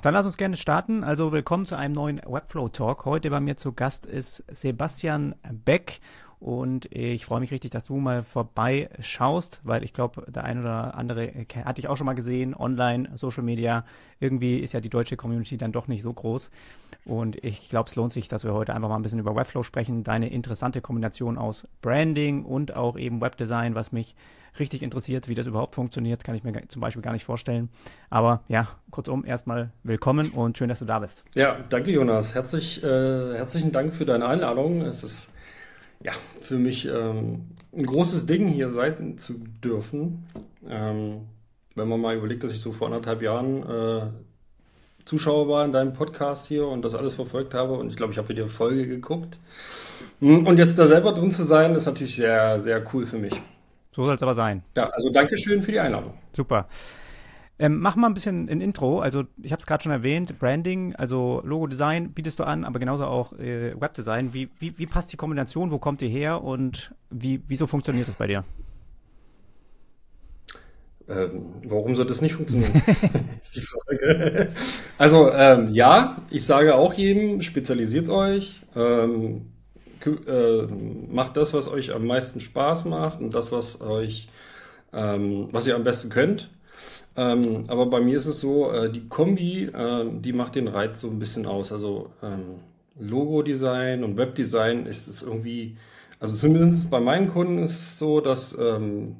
Dann lass uns gerne starten. Also willkommen zu einem neuen Webflow Talk. Heute bei mir zu Gast ist Sebastian Beck und ich freue mich richtig, dass du mal vorbeischaust, weil ich glaube, der ein oder andere hatte ich auch schon mal gesehen, online, Social Media. Irgendwie ist ja die deutsche Community dann doch nicht so groß. Und ich glaube, es lohnt sich, dass wir heute einfach mal ein bisschen über Webflow sprechen. Deine interessante Kombination aus Branding und auch eben Webdesign, was mich richtig interessiert, wie das überhaupt funktioniert, kann ich mir zum Beispiel gar nicht vorstellen. Aber ja, kurzum, erstmal willkommen und schön, dass du da bist. Ja, danke Jonas. Herzlich, äh, herzlichen Dank für deine Einladung. Es ist ja, für mich ähm, ein großes Ding, hier sein zu dürfen. Ähm, wenn man mal überlegt, dass ich so vor anderthalb Jahren äh, Zuschauer war in deinem Podcast hier und das alles verfolgt habe und ich glaube, ich habe dir Folge geguckt. Hm, und jetzt da selber drin zu sein, ist natürlich sehr, sehr cool für mich. So soll es aber sein. Ja, also Dankeschön für die Einladung. Super. Ähm, mach mal ein bisschen ein Intro. Also ich habe es gerade schon erwähnt, Branding, also Logo-Design bietest du an, aber genauso auch äh, Webdesign. Wie, wie, wie passt die Kombination? Wo kommt ihr her und wie, wieso funktioniert das bei dir? Ähm, warum soll das nicht funktionieren? ist die Frage. Also ähm, ja, ich sage auch jedem, spezialisiert euch, ähm, äh, macht das, was euch am meisten Spaß macht und das, was euch, ähm, was ihr am besten könnt. Ähm, aber bei mir ist es so, äh, die Kombi, äh, die macht den Reiz so ein bisschen aus. Also ähm, Logo-Design und Webdesign ist es irgendwie, also zumindest bei meinen Kunden ist es so, dass ähm,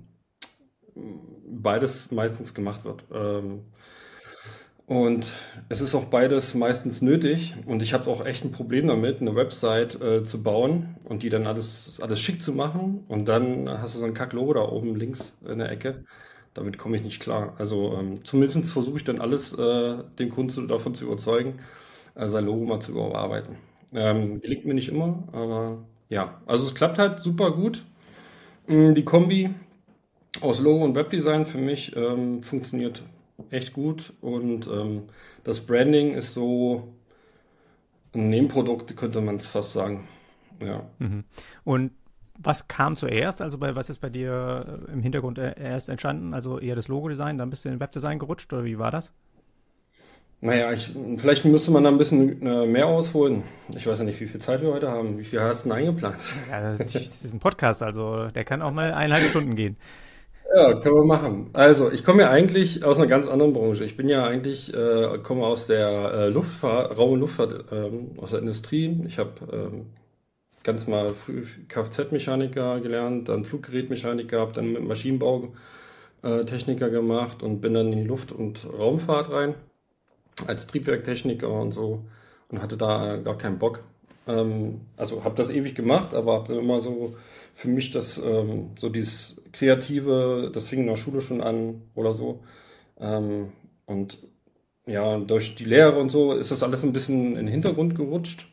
beides meistens gemacht wird. Ähm, und es ist auch beides meistens nötig. Und ich habe auch echt ein Problem damit, eine Website äh, zu bauen und die dann alles, alles schick zu machen. Und dann hast du so ein Kack-Logo da oben links in der Ecke damit komme ich nicht klar. Also ähm, zumindest versuche ich dann alles, äh, den Kunden davon zu überzeugen, äh, sein Logo mal zu überarbeiten. Ähm, gelingt mir nicht immer, aber ja, also es klappt halt super gut. Mm, die Kombi aus Logo und Webdesign für mich ähm, funktioniert echt gut und ähm, das Branding ist so ein Nebenprodukt, könnte man es fast sagen. Ja. Mhm. Und was kam zuerst? Also bei, was ist bei dir äh, im Hintergrund äh, erst entstanden? Also eher das Logo-Design, dann bist du in den Webdesign gerutscht oder wie war das? Naja, ich, vielleicht müsste man da ein bisschen äh, mehr ausholen. Ich weiß ja nicht, wie viel Zeit wir heute haben. Wie viel hast du denn eingeplant? Ja, das ist ein Podcast, also der kann auch mal eineinhalb Stunden gehen. Ja, können wir machen. Also, ich komme ja eigentlich aus einer ganz anderen Branche. Ich bin ja eigentlich, äh, komme aus der äh, Luftfahrt, Raum- und Luftfahrt, ähm, aus der Industrie. Ich habe ähm, ganz mal Kfz-Mechaniker gelernt, dann Fluggerätmechaniker gehabt, dann mit Maschinenbautechniker gemacht und bin dann in die Luft- und Raumfahrt rein als Triebwerktechniker und so und hatte da gar keinen Bock. Ähm, also habe das ewig gemacht, aber habe immer so für mich das ähm, so dieses kreative, das fing in der Schule schon an oder so ähm, und ja, durch die Lehre und so ist das alles ein bisschen in den Hintergrund gerutscht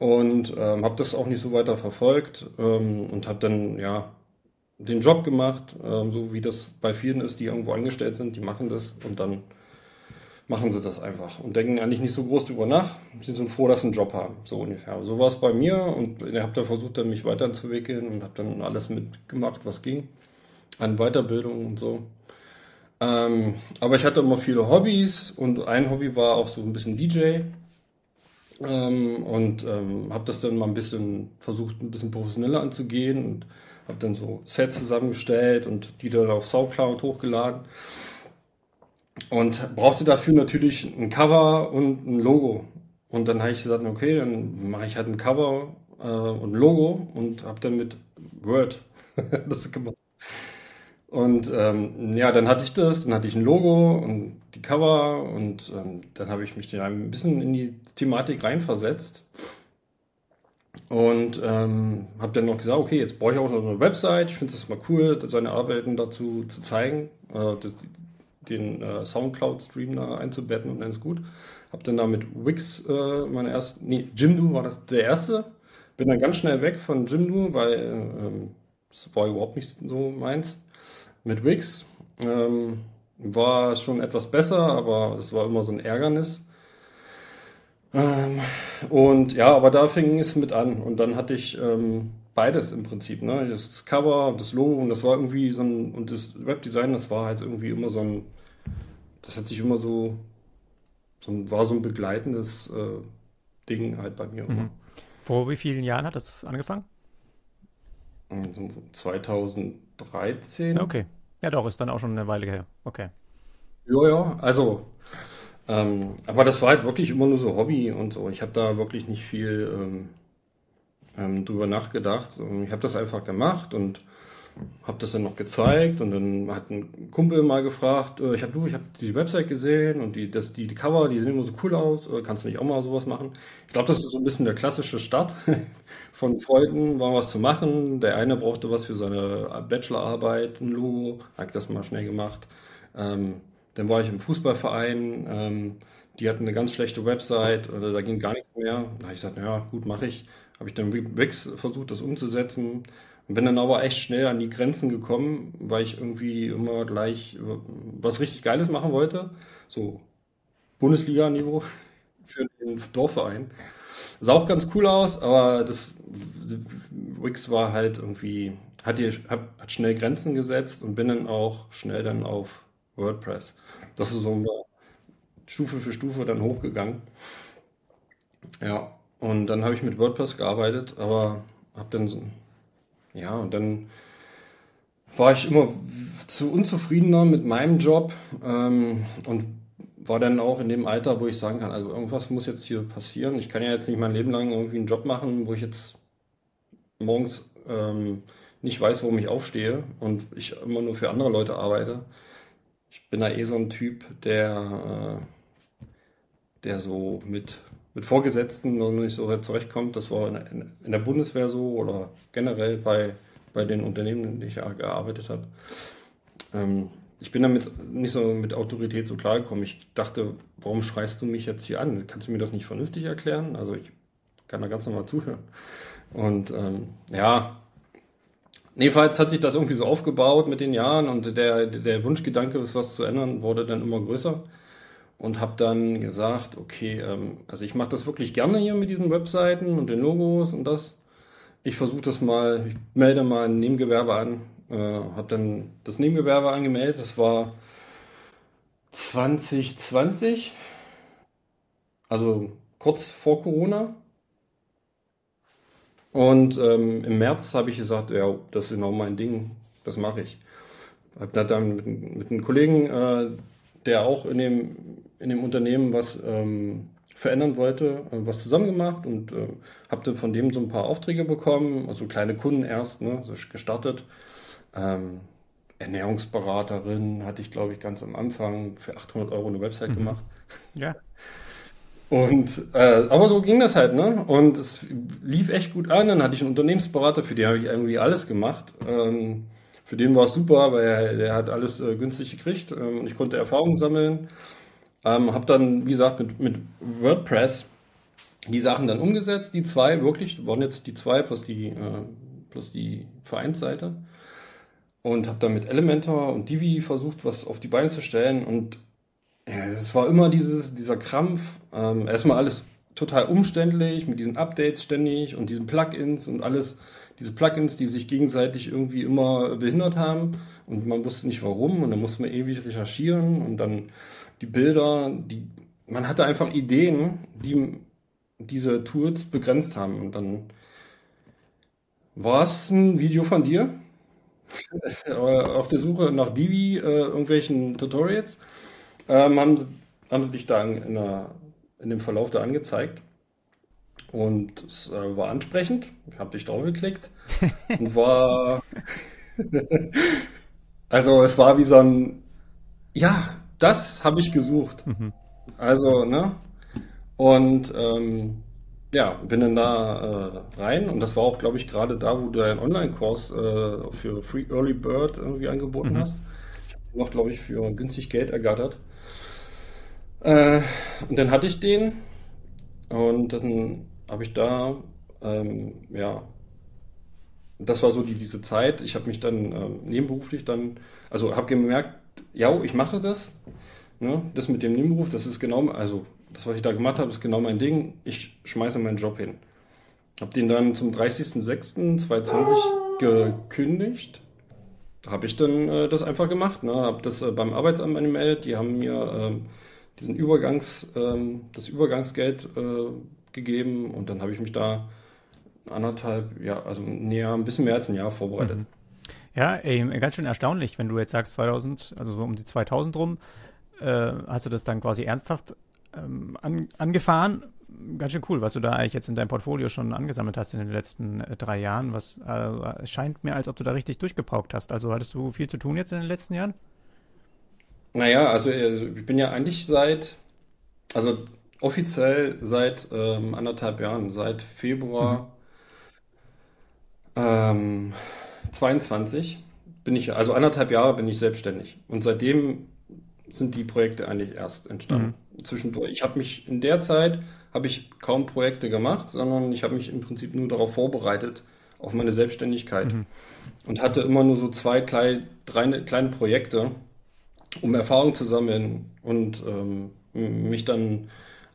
und ähm, habe das auch nicht so weiter verfolgt ähm, und habe dann ja den Job gemacht, ähm, so wie das bei vielen ist, die irgendwo angestellt sind, die machen das und dann machen sie das einfach und denken eigentlich nicht so groß drüber nach. Sie sind froh, dass sie einen Job haben, so ungefähr. So war es bei mir und ich habe da versucht, dann mich weiterzuentwickeln und habe dann alles mitgemacht, was ging an Weiterbildung und so. Ähm, aber ich hatte immer viele Hobbys und ein Hobby war auch so ein bisschen DJ. Ähm, und ähm, habe das dann mal ein bisschen versucht, ein bisschen professioneller anzugehen und habe dann so Sets zusammengestellt und die dann auf Soundcloud hochgeladen und brauchte dafür natürlich ein Cover und ein Logo. Und dann habe ich gesagt, okay, dann mache ich halt ein Cover äh, und ein Logo und habe dann mit Word das gemacht. Und ähm, ja, dann hatte ich das, dann hatte ich ein Logo und die Cover und ähm, dann habe ich mich ein bisschen in die Thematik reinversetzt und ähm, habe dann noch gesagt, okay, jetzt brauche ich auch noch eine Website. Ich finde es mal cool, seine Arbeiten dazu zu zeigen, äh, das, den äh, Soundcloud-Stream da einzubetten und dann ist gut. Habe dann da mit Wix äh, meine erste, nee, Jimdo war das der erste. Bin dann ganz schnell weg von Jimdo, weil äh, das war überhaupt nicht so meins mit Wix. Ähm, war schon etwas besser, aber es war immer so ein Ärgernis. Ähm, und ja, aber da fing es mit an. Und dann hatte ich ähm, beides im Prinzip. Ne? Das Cover und das Logo und das war irgendwie so ein, und das Webdesign, das war halt irgendwie immer so ein, das hat sich immer so so, war so ein begleitendes äh, Ding halt bei mir. Mhm. Vor wie vielen Jahren hat das angefangen? 2013. Okay. Ja, doch, ist dann auch schon eine Weile her. Okay. Ja, ja, also, ähm, aber das war halt wirklich immer nur so Hobby und so. Ich habe da wirklich nicht viel ähm, ähm, drüber nachgedacht. Ich habe das einfach gemacht und habe das dann noch gezeigt und dann hat ein Kumpel mal gefragt, äh, ich habe du, ich habe die Website gesehen und die, das, die, die Cover, die sehen immer so cool aus, äh, kannst du nicht auch mal sowas machen? Ich glaube, das ist so ein bisschen der klassische Start von Freunden, war was zu machen. Der eine brauchte was für seine Bachelorarbeit, ein Logo, habe das mal schnell gemacht. Ähm, dann war ich im Fußballverein, ähm, die hatten eine ganz schlechte Website, oder da ging gar nichts mehr. Da habe ich gesagt, ja gut, mache ich. Habe ich dann Wix versucht, das umzusetzen bin dann aber echt schnell an die Grenzen gekommen, weil ich irgendwie immer gleich was richtig Geiles machen wollte. So Bundesliga-Niveau für den Dorfverein. Sah auch ganz cool aus, aber das Wix war halt irgendwie, hat, hier, hat schnell Grenzen gesetzt und bin dann auch schnell dann auf WordPress. Das ist so Stufe für Stufe dann hochgegangen. Ja, und dann habe ich mit WordPress gearbeitet, aber habe dann so ja, und dann war ich immer zu unzufriedener mit meinem Job ähm, und war dann auch in dem Alter, wo ich sagen kann, also irgendwas muss jetzt hier passieren. Ich kann ja jetzt nicht mein Leben lang irgendwie einen Job machen, wo ich jetzt morgens ähm, nicht weiß, warum ich aufstehe und ich immer nur für andere Leute arbeite. Ich bin da eh so ein Typ, der, äh, der so mit mit Vorgesetzten noch nicht so zurechtkommt. Das war in, in, der Bundeswehr so oder generell bei, bei den Unternehmen, in denen ich gearbeitet habe. Ähm, ich bin damit nicht so mit Autorität so klargekommen. Ich dachte, warum schreist du mich jetzt hier an? Kannst du mir das nicht vernünftig erklären? Also ich kann da ganz normal zuhören. Und ähm, ja, jedenfalls hat sich das irgendwie so aufgebaut mit den Jahren und der, der Wunschgedanke, was zu ändern, wurde dann immer größer und habe dann gesagt, okay, ähm, also ich mache das wirklich gerne hier mit diesen Webseiten und den Logos und das. Ich versuche das mal, ich melde mal ein Nebengewerbe an, äh, habe dann das Nebengewerbe angemeldet, das war 2020, also kurz vor Corona. Und ähm, im März habe ich gesagt, ja, das ist genau mein Ding, das mache ich. Habe dann mit, mit einem Kollegen, äh, der auch in dem in dem Unternehmen was ähm, verändern wollte, äh, was zusammen gemacht und äh, habe dann von dem so ein paar Aufträge bekommen, also kleine Kunden erst, ne, so gestartet. Ähm, Ernährungsberaterin hatte ich, glaube ich, ganz am Anfang für 800 Euro eine Website mhm. gemacht. Ja. Und, äh, aber so ging das halt, ne? Und es lief echt gut an. Dann hatte ich einen Unternehmensberater, für den habe ich irgendwie alles gemacht. Ähm, für den war es super, weil er, der hat alles äh, günstig gekriegt. Ähm, ich konnte Erfahrungen sammeln. Ähm, habe dann, wie gesagt, mit, mit WordPress die Sachen dann umgesetzt, die zwei wirklich, waren jetzt die zwei plus die, äh, plus die Vereinsseite. Und habe dann mit Elementor und Divi versucht, was auf die Beine zu stellen. Und es war immer dieses, dieser Krampf. Ähm, erstmal alles total umständlich mit diesen Updates ständig und diesen Plugins und alles, diese Plugins, die sich gegenseitig irgendwie immer behindert haben und man wusste nicht warum und dann musste man ewig recherchieren und dann die Bilder, die, man hatte einfach Ideen, die diese Tools begrenzt haben. Und dann war es ein Video von dir auf der Suche nach Divi, äh, irgendwelchen Tutorials. Ähm, haben, haben sie dich da in, der, in dem Verlauf da angezeigt. Und es äh, war ansprechend. Ich habe dich drauf geklickt und war. also, es war wie so ein. Ja, das habe ich gesucht. Mhm. Also, ne? Und ähm, ja, bin dann da äh, rein und das war auch, glaube ich, gerade da, wo du deinen Online-Kurs äh, für Free Early Bird irgendwie angeboten mhm. hast. Ich habe noch, glaube ich, für günstig Geld ergattert. Äh, und dann hatte ich den und dann habe ich da, ähm, ja, das war so die, diese Zeit. Ich habe mich dann ähm, nebenberuflich dann, also habe gemerkt, ja, ich mache das. Ne? Das mit dem Nebenberuf, das ist genau, also das, was ich da gemacht habe, ist genau mein Ding. Ich schmeiße meinen Job hin. Habe den dann zum 30.06.2020 gekündigt. Habe ich dann äh, das einfach gemacht. Ne? Habe das äh, beim Arbeitsamt angemeldet. Die haben mir äh, diesen Übergangs, ähm, das Übergangsgeld äh, gegeben und dann habe ich mich da anderthalb, ja, also näher, ein bisschen mehr als ein Jahr vorbereitet. Mhm. Ja, ey, ganz schön erstaunlich, wenn du jetzt sagst 2000, also so um die 2000 rum, äh, hast du das dann quasi ernsthaft ähm, an, angefahren. Ganz schön cool, was du da eigentlich jetzt in deinem Portfolio schon angesammelt hast in den letzten äh, drei Jahren. Was äh, scheint mir, als ob du da richtig durchgepaukt hast. Also hattest du viel zu tun jetzt in den letzten Jahren? Naja, also äh, ich bin ja eigentlich seit, also offiziell seit ähm, anderthalb Jahren, seit Februar mhm. ähm, 22 bin ich, also anderthalb Jahre bin ich selbstständig. Und seitdem sind die Projekte eigentlich erst entstanden. Mhm. Zwischendurch. Ich habe mich in der Zeit habe ich kaum Projekte gemacht, sondern ich habe mich im Prinzip nur darauf vorbereitet, auf meine Selbstständigkeit. Mhm. Und hatte immer nur so zwei, drei, drei kleine Projekte, um Erfahrung zu sammeln und ähm, mich dann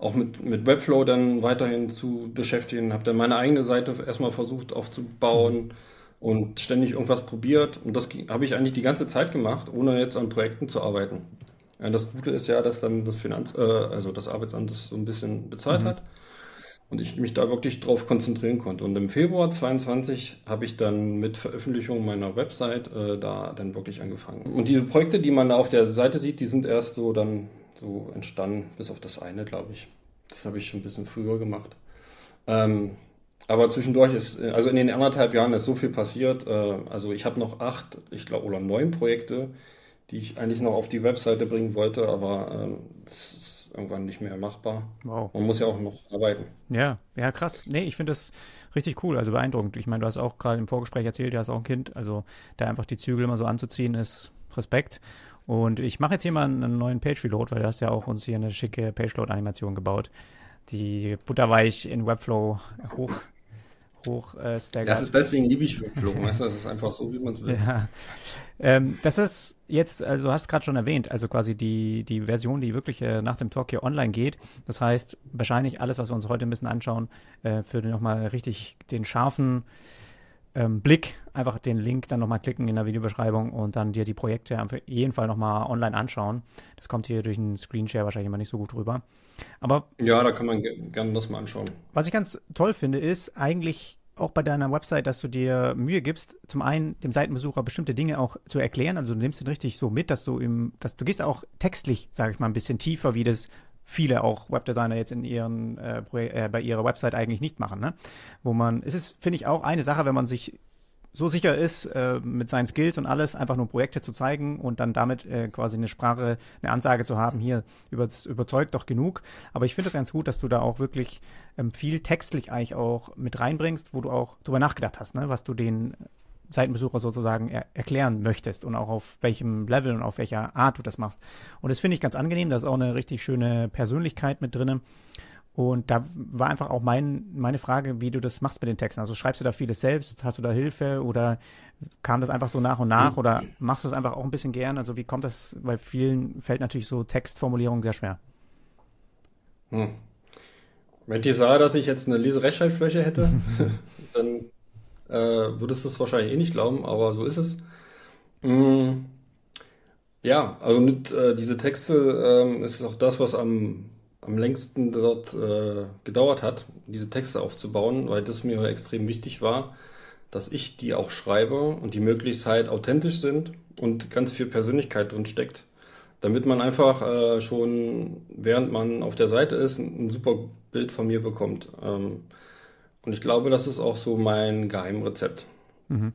auch mit, mit Webflow dann weiterhin zu beschäftigen. Habe dann meine eigene Seite erstmal versucht aufzubauen und ständig irgendwas probiert. Und das habe ich eigentlich die ganze Zeit gemacht, ohne jetzt an Projekten zu arbeiten. Ja, das Gute ist ja, dass dann das Finanz, äh, also das Arbeitsamt das so ein bisschen bezahlt mhm. hat und ich mich da wirklich drauf konzentrieren konnte. Und im Februar 22 habe ich dann mit Veröffentlichung meiner Website äh, da dann wirklich angefangen. Und die Projekte, die man da auf der Seite sieht, die sind erst so dann so entstanden, bis auf das eine, glaube ich. Das habe ich schon ein bisschen früher gemacht. Ähm, aber zwischendurch ist, also in den anderthalb Jahren ist so viel passiert. Äh, also ich habe noch acht, ich glaube, oder neun Projekte, die ich eigentlich noch auf die Webseite bringen wollte, aber ähm, das ist irgendwann nicht mehr machbar. Wow. Man muss ja auch noch arbeiten. Ja, ja, krass. Nee, ich finde das richtig cool, also beeindruckend. Ich meine, du hast auch gerade im Vorgespräch erzählt, du hast auch ein Kind, also da einfach die Zügel immer so anzuziehen, ist Respekt. Und ich mache jetzt hier mal einen neuen Page-Reload, weil du hast ja auch uns hier eine schicke Page-Load-Animation gebaut, die butterweich in Webflow hoch hoch äh, staggert. Das ist, deswegen liebe ich Webflow, weißt du, das ist einfach so, wie man es will. Ja. Ähm, das ist jetzt, also hast gerade schon erwähnt, also quasi die, die Version, die wirklich äh, nach dem Talk hier online geht. Das heißt, wahrscheinlich alles, was wir uns heute ein bisschen anschauen, äh, für nochmal richtig den scharfen ähm, Blick, einfach den Link dann nochmal klicken in der Videobeschreibung und dann dir die Projekte auf jeden Fall nochmal online anschauen. Das kommt hier durch einen Screenshare wahrscheinlich immer nicht so gut rüber. Aber. Ja, da kann man gerne das mal anschauen. Was ich ganz toll finde, ist eigentlich auch bei deiner Website, dass du dir Mühe gibst, zum einen dem Seitenbesucher bestimmte Dinge auch zu erklären. Also du nimmst ihn richtig so mit, dass du im, dass du gehst auch textlich, sage ich mal, ein bisschen tiefer, wie das viele auch Webdesigner jetzt in ihren äh, äh, bei ihrer Website eigentlich nicht machen, ne? Wo man, es ist, finde ich, auch eine Sache, wenn man sich so sicher ist, äh, mit seinen Skills und alles, einfach nur Projekte zu zeigen und dann damit äh, quasi eine Sprache, eine Ansage zu haben, hier über, überzeugt doch genug. Aber ich finde es ganz gut, dass du da auch wirklich ähm, viel textlich eigentlich auch mit reinbringst, wo du auch drüber nachgedacht hast, ne? was du den Seitenbesucher sozusagen er erklären möchtest und auch auf welchem Level und auf welcher Art du das machst. Und das finde ich ganz angenehm, da ist auch eine richtig schöne Persönlichkeit mit drin. Und da war einfach auch mein, meine Frage, wie du das machst mit den Texten. Also schreibst du da vieles selbst, hast du da Hilfe oder kam das einfach so nach und nach oder machst du es einfach auch ein bisschen gern? Also wie kommt das, weil vielen fällt natürlich so Textformulierung sehr schwer. Hm. Wenn ich sah, dass ich jetzt eine Leserechtschreibfläche hätte, dann äh, würdest du es wahrscheinlich eh nicht glauben, aber so ist es. Mm, ja, also mit äh, diese Texte ähm, ist auch das, was am, am längsten dort äh, gedauert hat, diese Texte aufzubauen, weil das mir extrem wichtig war, dass ich die auch schreibe und die möglichst halt authentisch sind und ganz viel Persönlichkeit drin steckt, damit man einfach äh, schon, während man auf der Seite ist, ein, ein super Bild von mir bekommt. Ähm, und ich glaube, das ist auch so mein Geheimrezept. Mhm.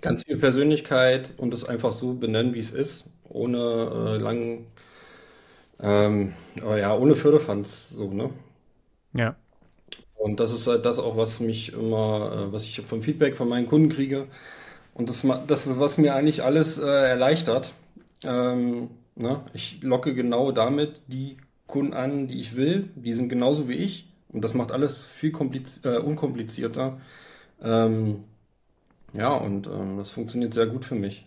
Ganz viel Persönlichkeit und es einfach so benennen, wie es ist, ohne äh, langen, ähm, ja, ohne Förderfanz, so, ne? Ja. Und das ist halt das auch, was mich immer, äh, was ich vom Feedback von meinen Kunden kriege. Und das, das ist, was mir eigentlich alles äh, erleichtert. Ähm, ne? Ich locke genau damit die Kunden an, die ich will. Die sind genauso wie ich. Und das macht alles viel äh, unkomplizierter. Ähm, ja, und ähm, das funktioniert sehr gut für mich.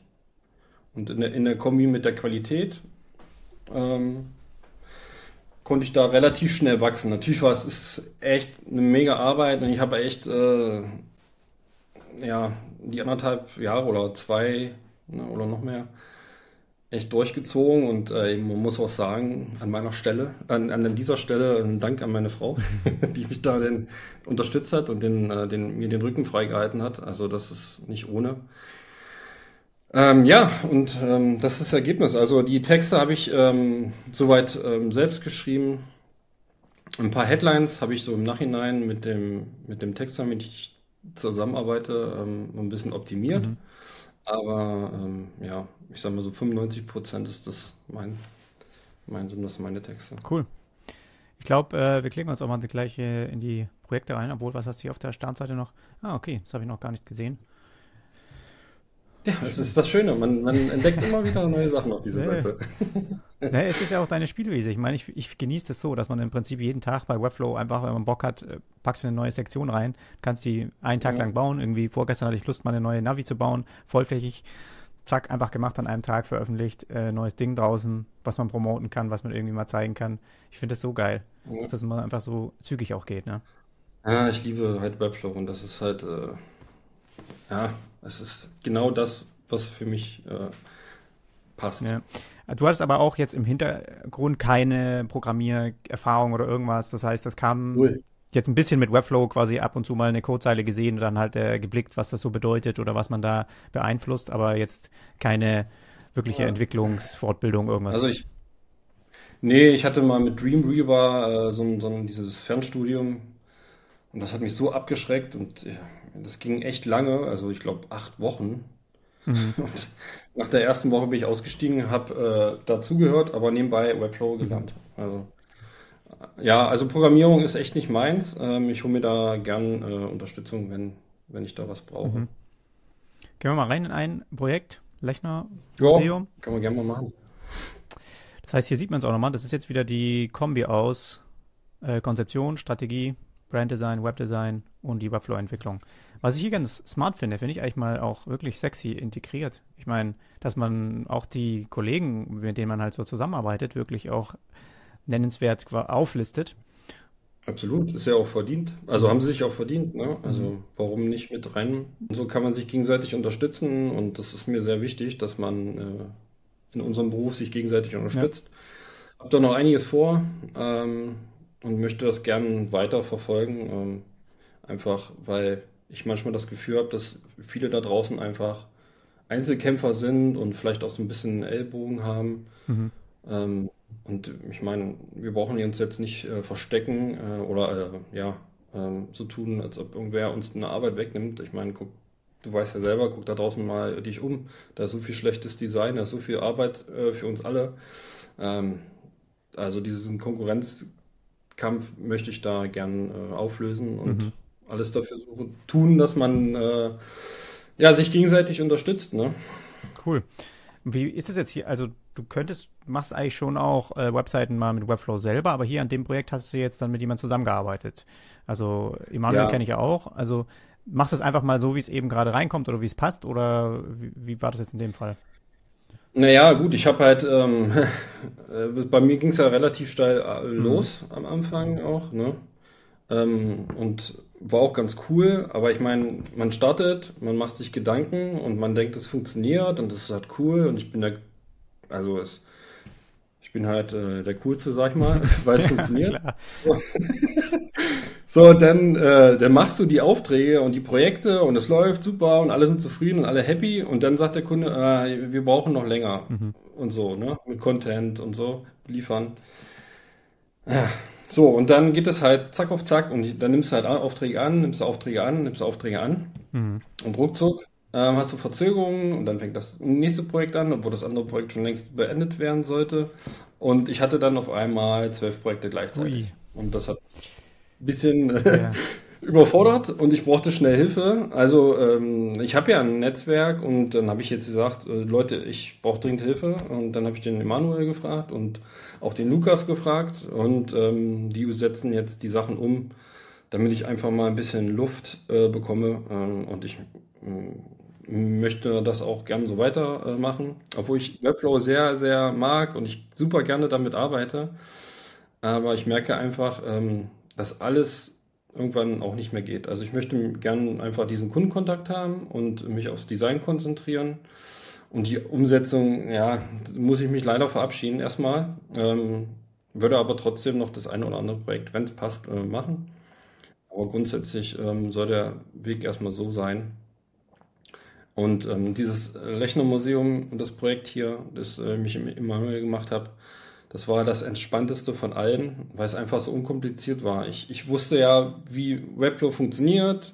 Und in der, in der Kombi mit der Qualität ähm, konnte ich da relativ schnell wachsen. Natürlich war es ist echt eine mega Arbeit und ich habe echt äh, ja, die anderthalb Jahre oder zwei ne, oder noch mehr echt durchgezogen und äh, man muss auch sagen, an meiner Stelle, an, an dieser Stelle ein Dank an meine Frau, die mich da den, unterstützt hat und den, äh, den, mir den Rücken freigehalten hat. Also das ist nicht ohne. Ähm, ja, und ähm, das ist das Ergebnis. Also die Texte habe ich ähm, soweit ähm, selbst geschrieben. Ein paar Headlines habe ich so im Nachhinein mit dem, mit dem Texter, mit dem ich zusammenarbeite, ähm, ein bisschen optimiert. Mhm. Aber ähm, ja, ich sage mal so 95 Prozent ist das mein, mein sind das meine Texte. Cool. Ich glaube, äh, wir klicken uns auch mal gleich in die Projekte rein, obwohl, was hast du hier auf der Startseite noch? Ah, okay, das habe ich noch gar nicht gesehen. Ja, das ist das Schöne. Man, man entdeckt immer wieder neue Sachen auf dieser. Seite. Nee, es ist ja auch deine Spielweise. Ich meine, ich, ich genieße das so, dass man im Prinzip jeden Tag bei Webflow einfach, wenn man Bock hat, äh, packst du eine neue Sektion rein, kannst die einen Tag ja. lang bauen. Irgendwie vorgestern hatte ich Lust, mal eine neue Navi zu bauen, vollflächig. Zack, einfach gemacht, an einem Tag veröffentlicht, äh, neues Ding draußen, was man promoten kann, was man irgendwie mal zeigen kann. Ich finde das so geil, ja. dass das immer einfach so zügig auch geht, ne? Ja, ich liebe halt Webflow und das ist halt, äh, ja, es ist genau das, was für mich äh, passt. Ja. Du hast aber auch jetzt im Hintergrund keine Programmiererfahrung oder irgendwas. Das heißt, das kam cool. jetzt ein bisschen mit Webflow quasi ab und zu mal eine Codezeile gesehen und dann halt äh, geblickt, was das so bedeutet oder was man da beeinflusst, aber jetzt keine wirkliche ja. Entwicklungsfortbildung, irgendwas. Also ich, nee, ich hatte mal mit Dreamweaver äh, so, so dieses Fernstudium und das hat mich so abgeschreckt und ja, das ging echt lange, also ich glaube acht Wochen. Mhm. Und nach der ersten Woche bin ich ausgestiegen, habe äh, dazugehört, aber nebenbei Webflow gelernt. Also ja, also Programmierung ist echt nicht meins. Ähm, ich hole mir da gern äh, Unterstützung, wenn, wenn ich da was brauche. Mhm. Gehen wir mal rein in ein Projekt, Lechner Museum. Ja, kann man gerne mal machen. Das heißt, hier sieht man es auch nochmal. Das ist jetzt wieder die Kombi aus äh, Konzeption, Strategie, Branddesign, Webdesign und die Webflow-Entwicklung. Was ich hier ganz smart finde, finde ich eigentlich mal auch wirklich sexy integriert. Ich meine, dass man auch die Kollegen, mit denen man halt so zusammenarbeitet, wirklich auch nennenswert auflistet. Absolut, ist ja auch verdient. Also haben sie sich auch verdient, ne? Also mhm. warum nicht mit rein? Und so kann man sich gegenseitig unterstützen und das ist mir sehr wichtig, dass man äh, in unserem Beruf sich gegenseitig unterstützt. Ja. Hab da noch einiges vor. Ähm, und möchte das gerne weiter verfolgen. Ähm, einfach weil ich manchmal das Gefühl habe, dass viele da draußen einfach Einzelkämpfer sind und vielleicht auch so ein bisschen Ellbogen haben. Mhm. Ähm, und ich meine, wir brauchen uns jetzt nicht äh, verstecken äh, oder äh, ja, ähm, so tun, als ob irgendwer uns eine Arbeit wegnimmt. Ich meine, guck, du weißt ja selber, guck da draußen mal dich um. Da ist so viel schlechtes Design, da ist so viel Arbeit äh, für uns alle. Ähm, also diesen Konkurrenz Kampf möchte ich da gern äh, auflösen und mhm. alles dafür suchen, tun, dass man äh, ja, sich gegenseitig unterstützt. Ne? Cool. Wie ist es jetzt hier? Also du könntest, machst eigentlich schon auch äh, Webseiten mal mit Webflow selber, aber hier an dem Projekt hast du jetzt dann mit jemandem zusammengearbeitet. Also Emanuel ja. kenne ich ja auch. Also machst du es einfach mal so, wie es eben gerade reinkommt oder wie es passt oder wie, wie war das jetzt in dem Fall? Naja, gut, ich habe halt, ähm, äh, bei mir ging es ja relativ steil äh, mhm. los mhm. am Anfang auch, ne? Ähm, und war auch ganz cool, aber ich meine, man startet, man macht sich Gedanken und man denkt, es funktioniert und das ist halt cool und ich bin der, also es, ich bin halt äh, der Coolste, sag ich mal, weil es ja, funktioniert. So, dann, äh, dann machst du die Aufträge und die Projekte und es läuft super und alle sind zufrieden und alle happy und dann sagt der Kunde, äh, wir brauchen noch länger mhm. und so, ne? Mit Content und so liefern. Ja. So, und dann geht es halt zack auf zack und dann nimmst du halt Aufträge an, nimmst du Aufträge an, nimmst du Aufträge an mhm. und ruckzuck ähm, hast du Verzögerungen und dann fängt das nächste Projekt an, obwohl das andere Projekt schon längst beendet werden sollte. Und ich hatte dann auf einmal zwölf Projekte gleichzeitig. Ui. Und das hat bisschen äh, ja. überfordert und ich brauchte schnell Hilfe. Also ähm, ich habe ja ein Netzwerk und dann habe ich jetzt gesagt, äh, Leute, ich brauche dringend Hilfe. Und dann habe ich den Emanuel gefragt und auch den Lukas gefragt und ähm, die setzen jetzt die Sachen um, damit ich einfach mal ein bisschen Luft äh, bekomme ähm, und ich äh, möchte das auch gerne so weitermachen, obwohl ich Webflow sehr, sehr mag und ich super gerne damit arbeite. Aber ich merke einfach, ähm, dass alles irgendwann auch nicht mehr geht. Also ich möchte gerne einfach diesen Kundenkontakt haben und mich aufs Design konzentrieren. Und die Umsetzung, ja, muss ich mich leider verabschieden erstmal. Ähm, würde aber trotzdem noch das eine oder andere Projekt, wenn es passt, äh, machen. Aber grundsätzlich ähm, soll der Weg erstmal so sein. Und ähm, dieses Lechner Museum und das Projekt hier, das äh, mich im Emanuel gemacht habe, das war das entspannteste von allen, weil es einfach so unkompliziert war. Ich, ich wusste ja, wie Webflow funktioniert.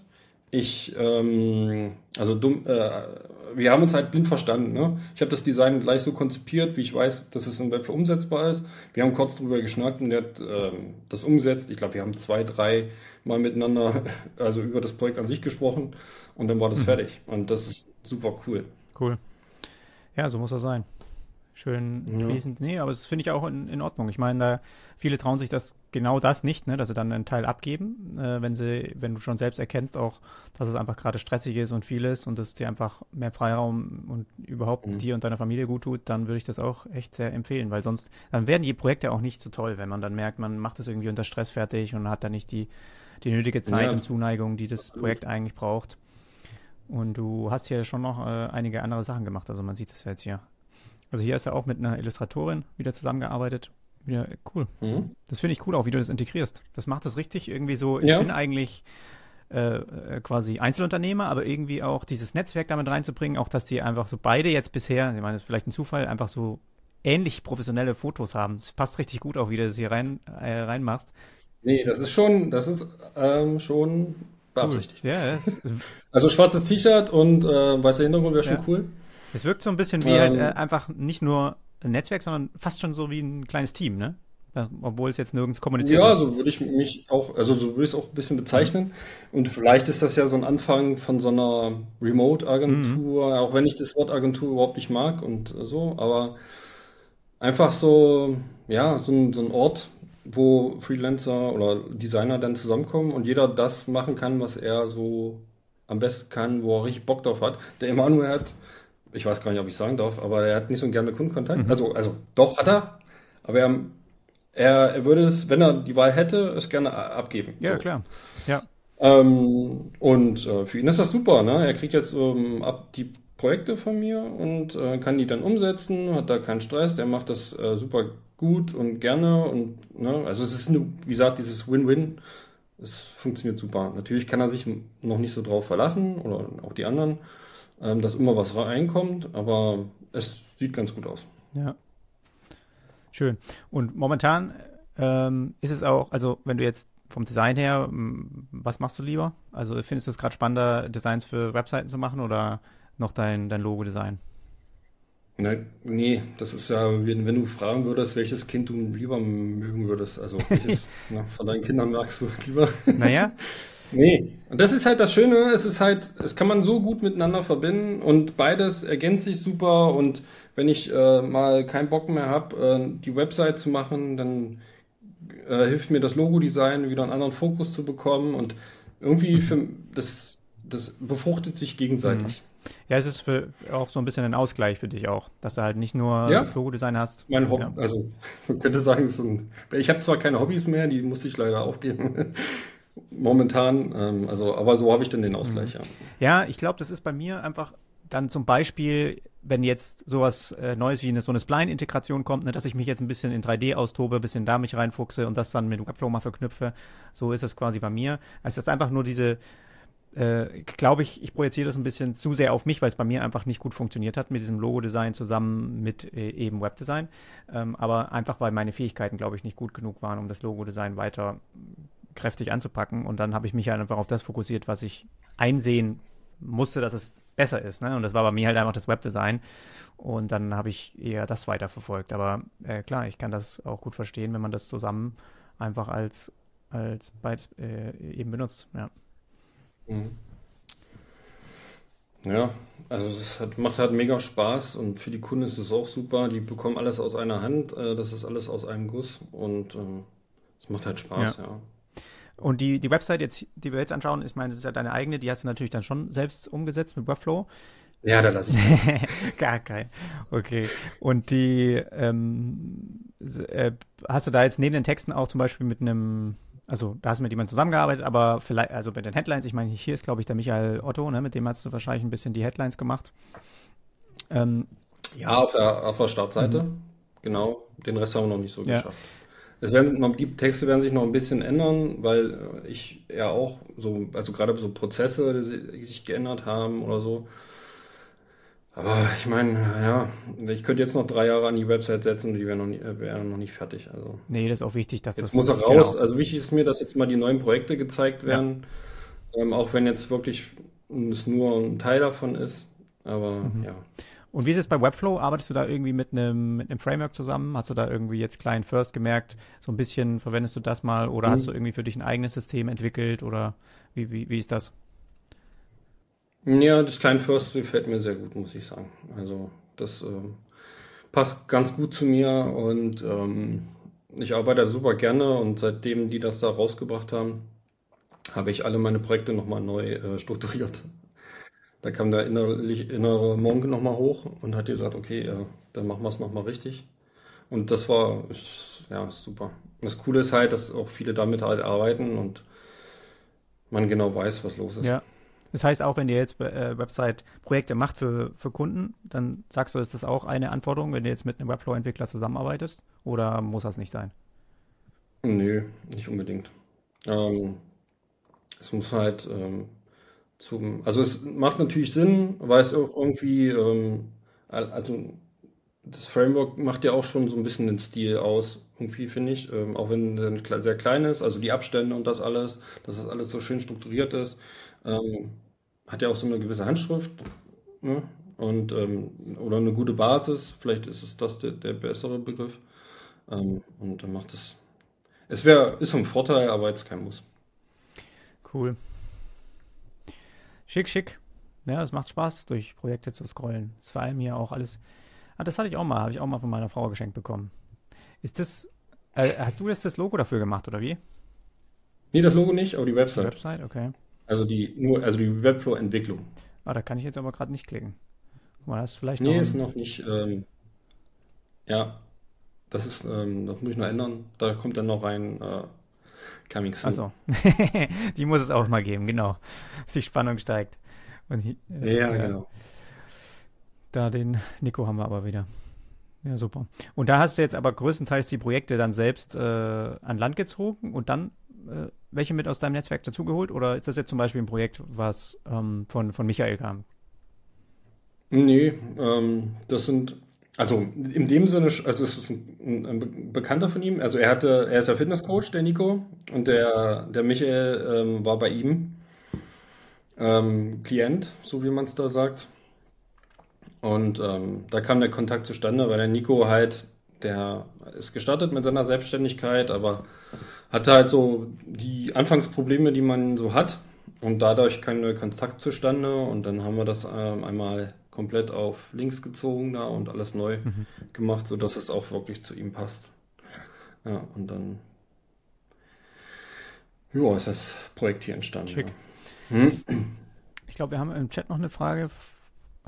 Ich, ähm, also dumm, äh, wir haben uns halt blind verstanden. Ne? Ich habe das Design gleich so konzipiert, wie ich weiß, dass es in Webflow umsetzbar ist. Wir haben kurz drüber geschnackt und der hat ähm, das umgesetzt. Ich glaube, wir haben zwei, drei Mal miteinander, also über das Projekt an sich gesprochen und dann war das mhm. fertig. Und das ist super cool. Cool. Ja, so muss das sein schön ja. fließend. Nee, aber das finde ich auch in, in Ordnung. Ich meine, da viele trauen sich das genau das nicht, ne, dass sie dann einen Teil abgeben, äh, wenn sie, wenn du schon selbst erkennst, auch, dass es einfach gerade stressig ist und viel ist und es dir einfach mehr Freiraum und überhaupt mhm. dir und deiner Familie gut tut, dann würde ich das auch echt sehr empfehlen, weil sonst, dann werden die Projekte auch nicht so toll, wenn man dann merkt, man macht das irgendwie unter Stress fertig und hat da nicht die, die nötige Zeit ja. und Zuneigung, die das Projekt eigentlich braucht. Und du hast hier schon noch äh, einige andere Sachen gemacht, also man sieht das jetzt hier. Also hier ist er auch mit einer Illustratorin wieder zusammengearbeitet. Wieder cool. Mhm. Das finde ich cool, auch wie du das integrierst. Das macht das richtig irgendwie so. Ich ja. bin eigentlich äh, äh, quasi Einzelunternehmer, aber irgendwie auch dieses Netzwerk damit reinzubringen, auch dass die einfach so beide jetzt bisher, ich meine, das ist vielleicht ein Zufall, einfach so ähnlich professionelle Fotos haben. Es passt richtig gut auch, wie du das hier rein, äh, reinmachst. Nee, das ist schon, das ist ähm, schon beabsichtigt. Cool. Ja, also schwarzes T-Shirt und äh, weißer Hintergrund wäre schon ja. cool. Es wirkt so ein bisschen wie halt, ähm, halt äh, einfach nicht nur ein Netzwerk, sondern fast schon so wie ein kleines Team, ne? Obwohl es jetzt nirgends kommuniziert ja, wird. Ja, so würde ich mich auch, also so würde ich es auch ein bisschen bezeichnen. Mhm. Und vielleicht ist das ja so ein Anfang von so einer Remote-Agentur, mhm. auch wenn ich das Wort Agentur überhaupt nicht mag und so, aber einfach so, ja, so ein, so ein Ort, wo Freelancer oder Designer dann zusammenkommen und jeder das machen kann, was er so am besten kann, wo er richtig Bock drauf hat. Der Emanuel hat ich weiß gar nicht, ob ich sagen darf, aber er hat nicht so gerne Kundenkontakt. Mhm. Also, also doch hat er, aber er, er, er würde es, wenn er die Wahl hätte, es gerne abgeben. Ja, so. klar. Ja. Ähm, und äh, für ihn ist das super, ne? Er kriegt jetzt ähm, ab die Projekte von mir und äh, kann die dann umsetzen, hat da keinen Stress, der macht das äh, super gut und gerne und ne, also es ist nur, wie gesagt, dieses Win-Win. Es funktioniert super. Natürlich kann er sich noch nicht so drauf verlassen oder auch die anderen ähm, dass immer was reinkommt, aber es sieht ganz gut aus. Ja. Schön. Und momentan ähm, ist es auch, also wenn du jetzt vom Design her, was machst du lieber? Also findest du es gerade spannender, Designs für Webseiten zu machen oder noch dein, dein Logo-Design? Na, nee, das ist ja, wenn, wenn, du fragen würdest, welches Kind du lieber mögen würdest, also welches na, von deinen Kindern magst du lieber? Naja, Nee, und das ist halt das Schöne, es ist halt, es kann man so gut miteinander verbinden und beides ergänzt sich super und wenn ich äh, mal keinen Bock mehr habe, äh, die Website zu machen, dann äh, hilft mir das Logo-Design wieder einen anderen Fokus zu bekommen und irgendwie für das, das befruchtet sich gegenseitig. Mhm. Ja, es ist für, auch so ein bisschen ein Ausgleich für dich auch, dass du halt nicht nur ja. das Logo-Design hast. Mein Hobby, ja. also man könnte sagen, ein, ich habe zwar keine Hobbys mehr, die muss ich leider aufgeben. Momentan. Ähm, also, aber so habe ich dann den Ausgleich, mhm. ja. Ja, ich glaube, das ist bei mir einfach dann zum Beispiel, wenn jetzt sowas äh, Neues wie eine, so eine Spline-Integration kommt, ne, dass ich mich jetzt ein bisschen in 3D austobe, ein bisschen da mich reinfuchse und das dann mit Webflow mal verknüpfe. So ist es quasi bei mir. Also es ist einfach nur diese, äh, glaube ich, ich projiziere das ein bisschen zu sehr auf mich, weil es bei mir einfach nicht gut funktioniert hat mit diesem Logo-Design zusammen mit äh, eben Webdesign. Ähm, aber einfach, weil meine Fähigkeiten, glaube ich, nicht gut genug waren, um das Logo-Design weiter kräftig anzupacken. Und dann habe ich mich halt einfach auf das fokussiert, was ich einsehen musste, dass es besser ist. Ne? Und das war bei mir halt einfach das Webdesign. Und dann habe ich eher das weiterverfolgt. Aber äh, klar, ich kann das auch gut verstehen, wenn man das zusammen einfach als, als beides äh, eben benutzt. Ja. Mhm. Ja, also es hat, macht halt mega Spaß und für die Kunden ist es auch super. Die bekommen alles aus einer Hand, äh, das ist alles aus einem Guss und ähm, es macht halt Spaß, ja. ja. Und die, die Website, jetzt, die wir jetzt anschauen, ich meine, das ist ja deine eigene, die hast du natürlich dann schon selbst umgesetzt mit Webflow. Ja, da lasse ich. Gar kein. Okay. Und die, ähm, äh, hast du da jetzt neben den Texten auch zum Beispiel mit einem, also da hast du mit jemandem zusammengearbeitet, aber vielleicht, also mit den Headlines, ich meine, hier ist, glaube ich, der Michael Otto, ne, mit dem hast du wahrscheinlich ein bisschen die Headlines gemacht. Ähm, ja, auf der, auf der Startseite. Mhm. Genau. Den Rest haben wir noch nicht so ja. geschafft. Es werden die Texte werden sich noch ein bisschen ändern, weil ich ja auch so, also gerade so Prozesse, die sich geändert haben oder so. Aber ich meine, ja, ich könnte jetzt noch drei Jahre an die Website setzen und die wären noch, nie, wären noch nicht fertig. Also. Nee, das ist auch wichtig, dass jetzt das. Jetzt muss er raus. Genau. Also wichtig ist mir, dass jetzt mal die neuen Projekte gezeigt werden. Ja. Ähm, auch wenn jetzt wirklich es nur ein Teil davon ist. Aber mhm. ja. Und wie ist es bei Webflow? Arbeitest du da irgendwie mit einem, mit einem Framework zusammen? Hast du da irgendwie jetzt Client First gemerkt? So ein bisschen verwendest du das mal oder mhm. hast du irgendwie für dich ein eigenes System entwickelt oder wie, wie, wie ist das? Ja, das Client First gefällt mir sehr gut, muss ich sagen. Also das ähm, passt ganz gut zu mir und ähm, ich arbeite super gerne und seitdem die das da rausgebracht haben, habe ich alle meine Projekte nochmal neu äh, strukturiert. Da kam der innerlich, innere Monk nochmal hoch und hat gesagt, okay, äh, dann machen wir es nochmal richtig. Und das war, ist, ja, super. Das Coole ist halt, dass auch viele damit halt arbeiten und man genau weiß, was los ist. Ja. Das heißt, auch wenn ihr jetzt äh, Website-Projekte macht für, für Kunden, dann sagst du, ist das auch eine Anforderung, wenn du jetzt mit einem Webflow-Entwickler zusammenarbeitest? Oder muss das nicht sein? Nö, nicht unbedingt. Ähm, es muss halt ähm, zum, also es macht natürlich Sinn, weil es auch irgendwie, ähm, also das Framework macht ja auch schon so ein bisschen den Stil aus, irgendwie finde ich, ähm, auch wenn es sehr klein ist, also die Abstände und das alles, dass das alles so schön strukturiert ist, ähm, hat ja auch so eine gewisse Handschrift ne? und ähm, oder eine gute Basis, vielleicht ist es das der, der bessere Begriff ähm, und dann macht es, es wäre, ist ein Vorteil, aber jetzt kein Muss. Cool. Schick, schick. Ja, es macht Spaß, durch Projekte zu scrollen. Das ist vor allem hier auch alles. Ah, das hatte ich auch mal, habe ich auch mal von meiner Frau geschenkt bekommen. Ist das. Äh, hast du das, das Logo dafür gemacht, oder wie? Nee, das Logo nicht, aber die Website. Die Website, okay. Also die, nur, also die Webflow-Entwicklung. Ah, da kann ich jetzt aber gerade nicht klicken. Guck mal, das ist vielleicht nee, noch. ist noch nicht. Ähm, ja, das ist, ähm, das muss ich noch ändern. Da kommt dann noch rein. Äh, Coming soon. Achso. die muss es auch mal geben, genau. Die Spannung steigt. Äh, ja, genau. Da den Nico haben wir aber wieder. Ja, super. Und da hast du jetzt aber größtenteils die Projekte dann selbst äh, an Land gezogen und dann äh, welche mit aus deinem Netzwerk dazugeholt? Oder ist das jetzt zum Beispiel ein Projekt, was ähm, von, von Michael kam? Nee, ähm, das sind also in dem Sinne, also es ist ein, ein, Bekannter von ihm. Also er hatte, er ist ja Fitnesscoach, der Nico, und der, der Michael ähm, war bei ihm ähm, Klient, so wie man es da sagt. Und ähm, da kam der Kontakt zustande, weil der Nico halt, der ist gestartet mit seiner Selbstständigkeit, aber hatte halt so die Anfangsprobleme, die man so hat. Und dadurch kam der Kontakt zustande und dann haben wir das ähm, einmal komplett auf links gezogen da und alles neu mhm. gemacht, sodass es auch wirklich zu ihm passt. Ja, und dann ja, ist das Projekt hier entstanden. Schick. Ja. Hm? Ich glaube, wir haben im Chat noch eine Frage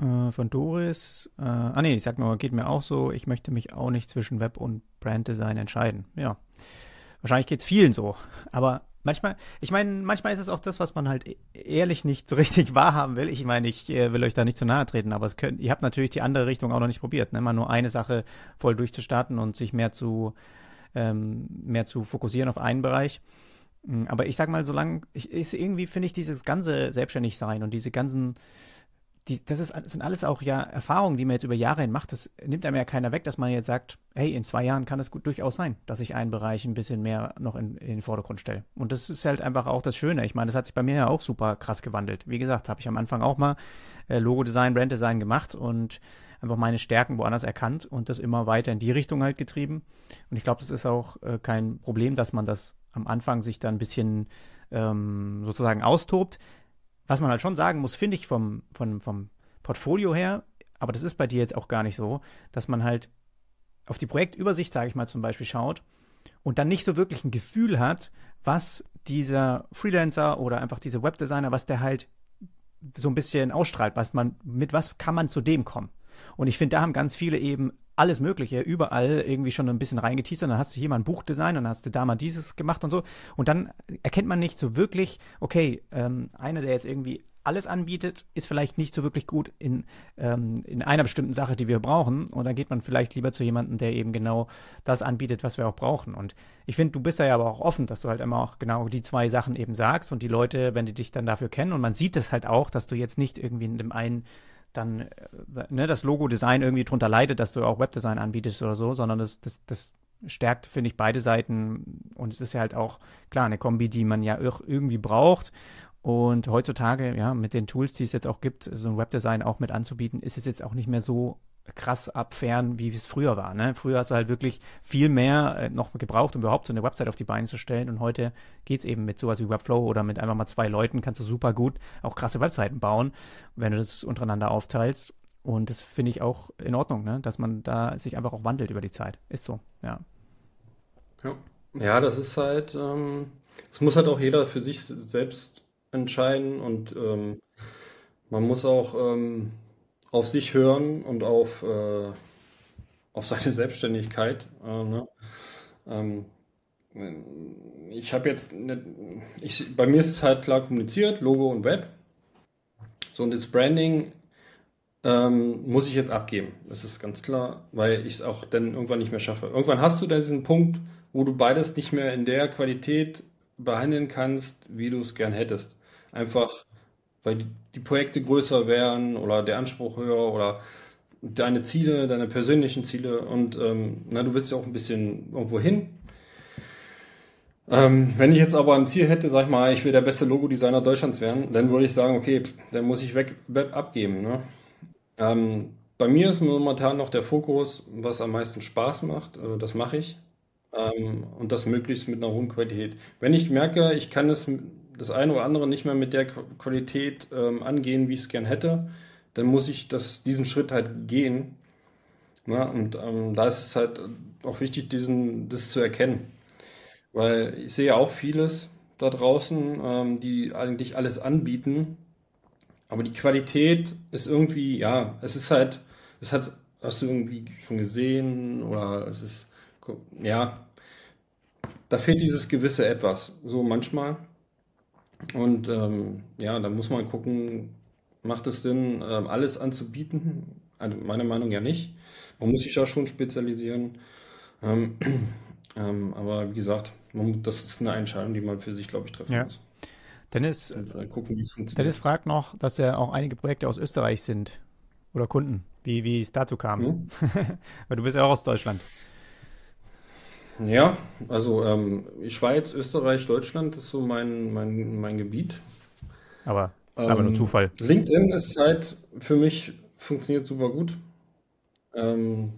äh, von Doris. Äh, ah nee, ich sag nur, geht mir auch so, ich möchte mich auch nicht zwischen Web und Branddesign entscheiden. Ja. Wahrscheinlich geht es vielen so. Aber Manchmal, ich meine, manchmal ist es auch das, was man halt e-, ehrlich nicht so richtig wahrhaben will. Ich meine, ich äh, will euch da nicht zu nahe treten, aber es könnt, ihr habt natürlich die andere Richtung auch noch nicht probiert, ne? mal nur eine Sache voll durchzustarten und sich mehr zu, ähm, mehr zu fokussieren auf einen Bereich. Hm, aber ich sag mal, solange, ich, irgendwie finde ich dieses ganze Selbstständigsein und diese ganzen die, das, ist, sind alles auch ja Erfahrungen, die man jetzt über Jahre hin macht. Das nimmt einem ja keiner weg, dass man jetzt sagt, hey, in zwei Jahren kann es gut durchaus sein, dass ich einen Bereich ein bisschen mehr noch in, in den Vordergrund stelle. Und das ist halt einfach auch das Schöne. Ich meine, das hat sich bei mir ja auch super krass gewandelt. Wie gesagt, habe ich am Anfang auch mal äh, Logo-Design, Brand-Design gemacht und einfach meine Stärken woanders erkannt und das immer weiter in die Richtung halt getrieben. Und ich glaube, das ist auch äh, kein Problem, dass man das am Anfang sich dann ein bisschen ähm, sozusagen austobt was man halt schon sagen muss, finde ich vom, vom, vom Portfolio her, aber das ist bei dir jetzt auch gar nicht so, dass man halt auf die Projektübersicht, sage ich mal zum Beispiel, schaut und dann nicht so wirklich ein Gefühl hat, was dieser Freelancer oder einfach dieser Webdesigner, was der halt so ein bisschen ausstrahlt, was man, mit was kann man zu dem kommen. Und ich finde, da haben ganz viele eben alles Mögliche überall irgendwie schon ein bisschen reingeteasert. Dann hast du hier mal ein Buchdesign, dann hast du da mal dieses gemacht und so. Und dann erkennt man nicht so wirklich, okay, ähm, einer, der jetzt irgendwie alles anbietet, ist vielleicht nicht so wirklich gut in, ähm, in einer bestimmten Sache, die wir brauchen. Und dann geht man vielleicht lieber zu jemandem, der eben genau das anbietet, was wir auch brauchen. Und ich finde, du bist da ja aber auch offen, dass du halt immer auch genau die zwei Sachen eben sagst und die Leute, wenn die dich dann dafür kennen und man sieht es halt auch, dass du jetzt nicht irgendwie in dem einen dann äh, ne, das Logo-Design irgendwie drunter leidet, dass du auch Webdesign anbietest oder so, sondern das, das, das stärkt, finde ich, beide Seiten. Und es ist ja halt auch, klar, eine Kombi, die man ja irgendwie braucht. Und heutzutage, ja, mit den Tools, die es jetzt auch gibt, so ein Webdesign auch mit anzubieten, ist es jetzt auch nicht mehr so krass abfern, wie es früher war. Ne? Früher hast du halt wirklich viel mehr äh, noch gebraucht, um überhaupt so eine Website auf die Beine zu stellen. Und heute geht es eben mit sowas wie Webflow oder mit einfach mal zwei Leuten kannst du super gut auch krasse Webseiten bauen, wenn du das untereinander aufteilst. Und das finde ich auch in Ordnung, ne? dass man da sich einfach auch wandelt über die Zeit. Ist so, ja. Ja, ja das ist halt, ähm, das muss halt auch jeder für sich selbst entscheiden und ähm, man muss auch ähm, auf sich hören und auf, äh, auf seine Selbstständigkeit. Äh, ne? Ähm, ich habe jetzt, ne, ich, bei mir ist es halt klar kommuniziert, Logo und Web. So, und das Branding ähm, muss ich jetzt abgeben. Das ist ganz klar, weil ich es auch dann irgendwann nicht mehr schaffe. Irgendwann hast du da diesen Punkt, wo du beides nicht mehr in der Qualität behandeln kannst, wie du es gern hättest. Einfach, weil die, Projekte größer werden oder der Anspruch höher oder deine Ziele, deine persönlichen Ziele und ähm, na, du willst ja auch ein bisschen irgendwo hin. Ähm, wenn ich jetzt aber ein Ziel hätte, sag ich mal, ich will der beste Logo-Designer Deutschlands werden, dann würde ich sagen, okay, dann muss ich Web, Web abgeben. Ne? Ähm, bei mir ist momentan noch der Fokus, was am meisten Spaß macht. Äh, das mache ich. Ähm, und das möglichst mit einer hohen Qualität. Wenn ich merke, ich kann es das eine oder andere nicht mehr mit der Qualität ähm, angehen, wie ich es gern hätte, dann muss ich das, diesen Schritt halt gehen. Na, und ähm, da ist es halt auch wichtig, diesen, das zu erkennen. Weil ich sehe auch vieles da draußen, ähm, die eigentlich alles anbieten, aber die Qualität ist irgendwie, ja, es ist halt, es hat, hast du irgendwie schon gesehen oder es ist, ja, da fehlt dieses gewisse Etwas, so manchmal. Und ähm, ja, da muss man gucken, macht es Sinn, ähm, alles anzubieten? Also meiner Meinung ja nicht. Man muss sich da schon spezialisieren. Ähm, ähm, aber wie gesagt, man, das ist eine Entscheidung, die man für sich, glaube ich, treffen ja. muss. Dennis, gucken, Dennis fragt noch, dass ja auch einige Projekte aus Österreich sind oder Kunden, wie, wie es dazu kam. Hm? Weil du bist ja auch aus Deutschland. Ja, also ähm, Schweiz, Österreich, Deutschland ist so mein, mein, mein Gebiet. Aber ist ähm, einfach nur Zufall. LinkedIn ist halt für mich, funktioniert super gut. Ähm,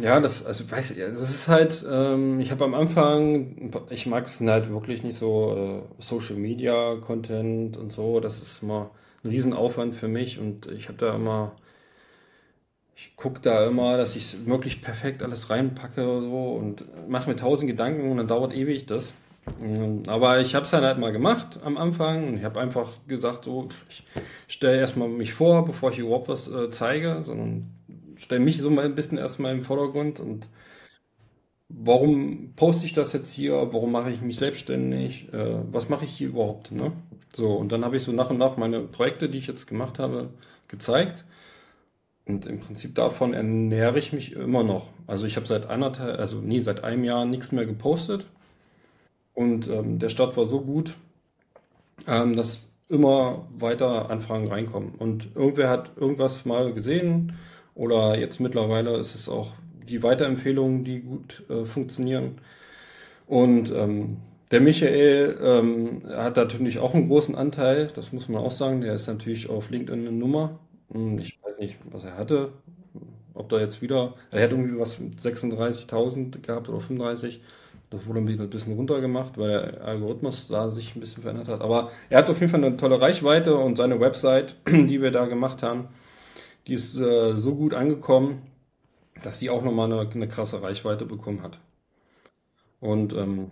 ja, das, also weiß ich, das ist halt, ähm, ich habe am Anfang, ich mag es halt wirklich nicht so äh, Social Media Content und so, das ist immer ein Riesenaufwand für mich und ich habe da immer ich gucke da immer, dass ich wirklich perfekt alles reinpacke oder so und mache mir tausend Gedanken und dann dauert ewig das. Mm, aber ich habe es dann halt mal gemacht am Anfang und ich habe einfach gesagt, so, ich stelle erstmal mich vor, bevor ich überhaupt was äh, zeige, sondern stelle mich so mal ein bisschen erstmal im Vordergrund und warum poste ich das jetzt hier, warum mache ich mich selbstständig, äh, was mache ich hier überhaupt, ne? So, und dann habe ich so nach und nach meine Projekte, die ich jetzt gemacht habe, gezeigt und im Prinzip davon ernähre ich mich immer noch. Also ich habe seit anderthalb, also nie seit einem Jahr nichts mehr gepostet. Und ähm, der Start war so gut, ähm, dass immer weiter Anfragen reinkommen. Und irgendwer hat irgendwas mal gesehen oder jetzt mittlerweile ist es auch die Weiterempfehlungen, die gut äh, funktionieren. Und ähm, der Michael ähm, hat natürlich auch einen großen Anteil, das muss man auch sagen. Der ist natürlich auf LinkedIn eine Nummer. Hm, ich weiß nicht, was er hatte. Ob da jetzt wieder, er hat irgendwie was mit 36.000 gehabt oder 35. Das wurde ein bisschen runtergemacht, weil der Algorithmus da sich ein bisschen verändert hat. Aber er hat auf jeden Fall eine tolle Reichweite und seine Website, die wir da gemacht haben, die ist äh, so gut angekommen, dass sie auch nochmal eine, eine krasse Reichweite bekommen hat. Und ähm,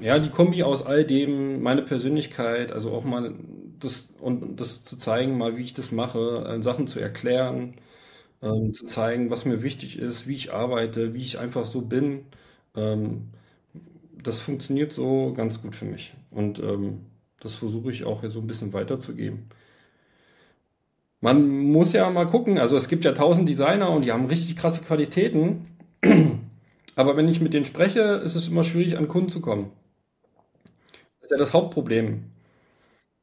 ja, die Kombi aus all dem, meine Persönlichkeit, also auch mal das und das zu zeigen, mal wie ich das mache, äh, Sachen zu erklären, ähm, zu zeigen, was mir wichtig ist, wie ich arbeite, wie ich einfach so bin. Ähm, das funktioniert so ganz gut für mich. Und ähm, das versuche ich auch so ein bisschen weiterzugeben. Man muss ja mal gucken, also es gibt ja tausend Designer und die haben richtig krasse Qualitäten. Aber wenn ich mit denen spreche, ist es immer schwierig, an Kunden zu kommen. Das ist ja das Hauptproblem.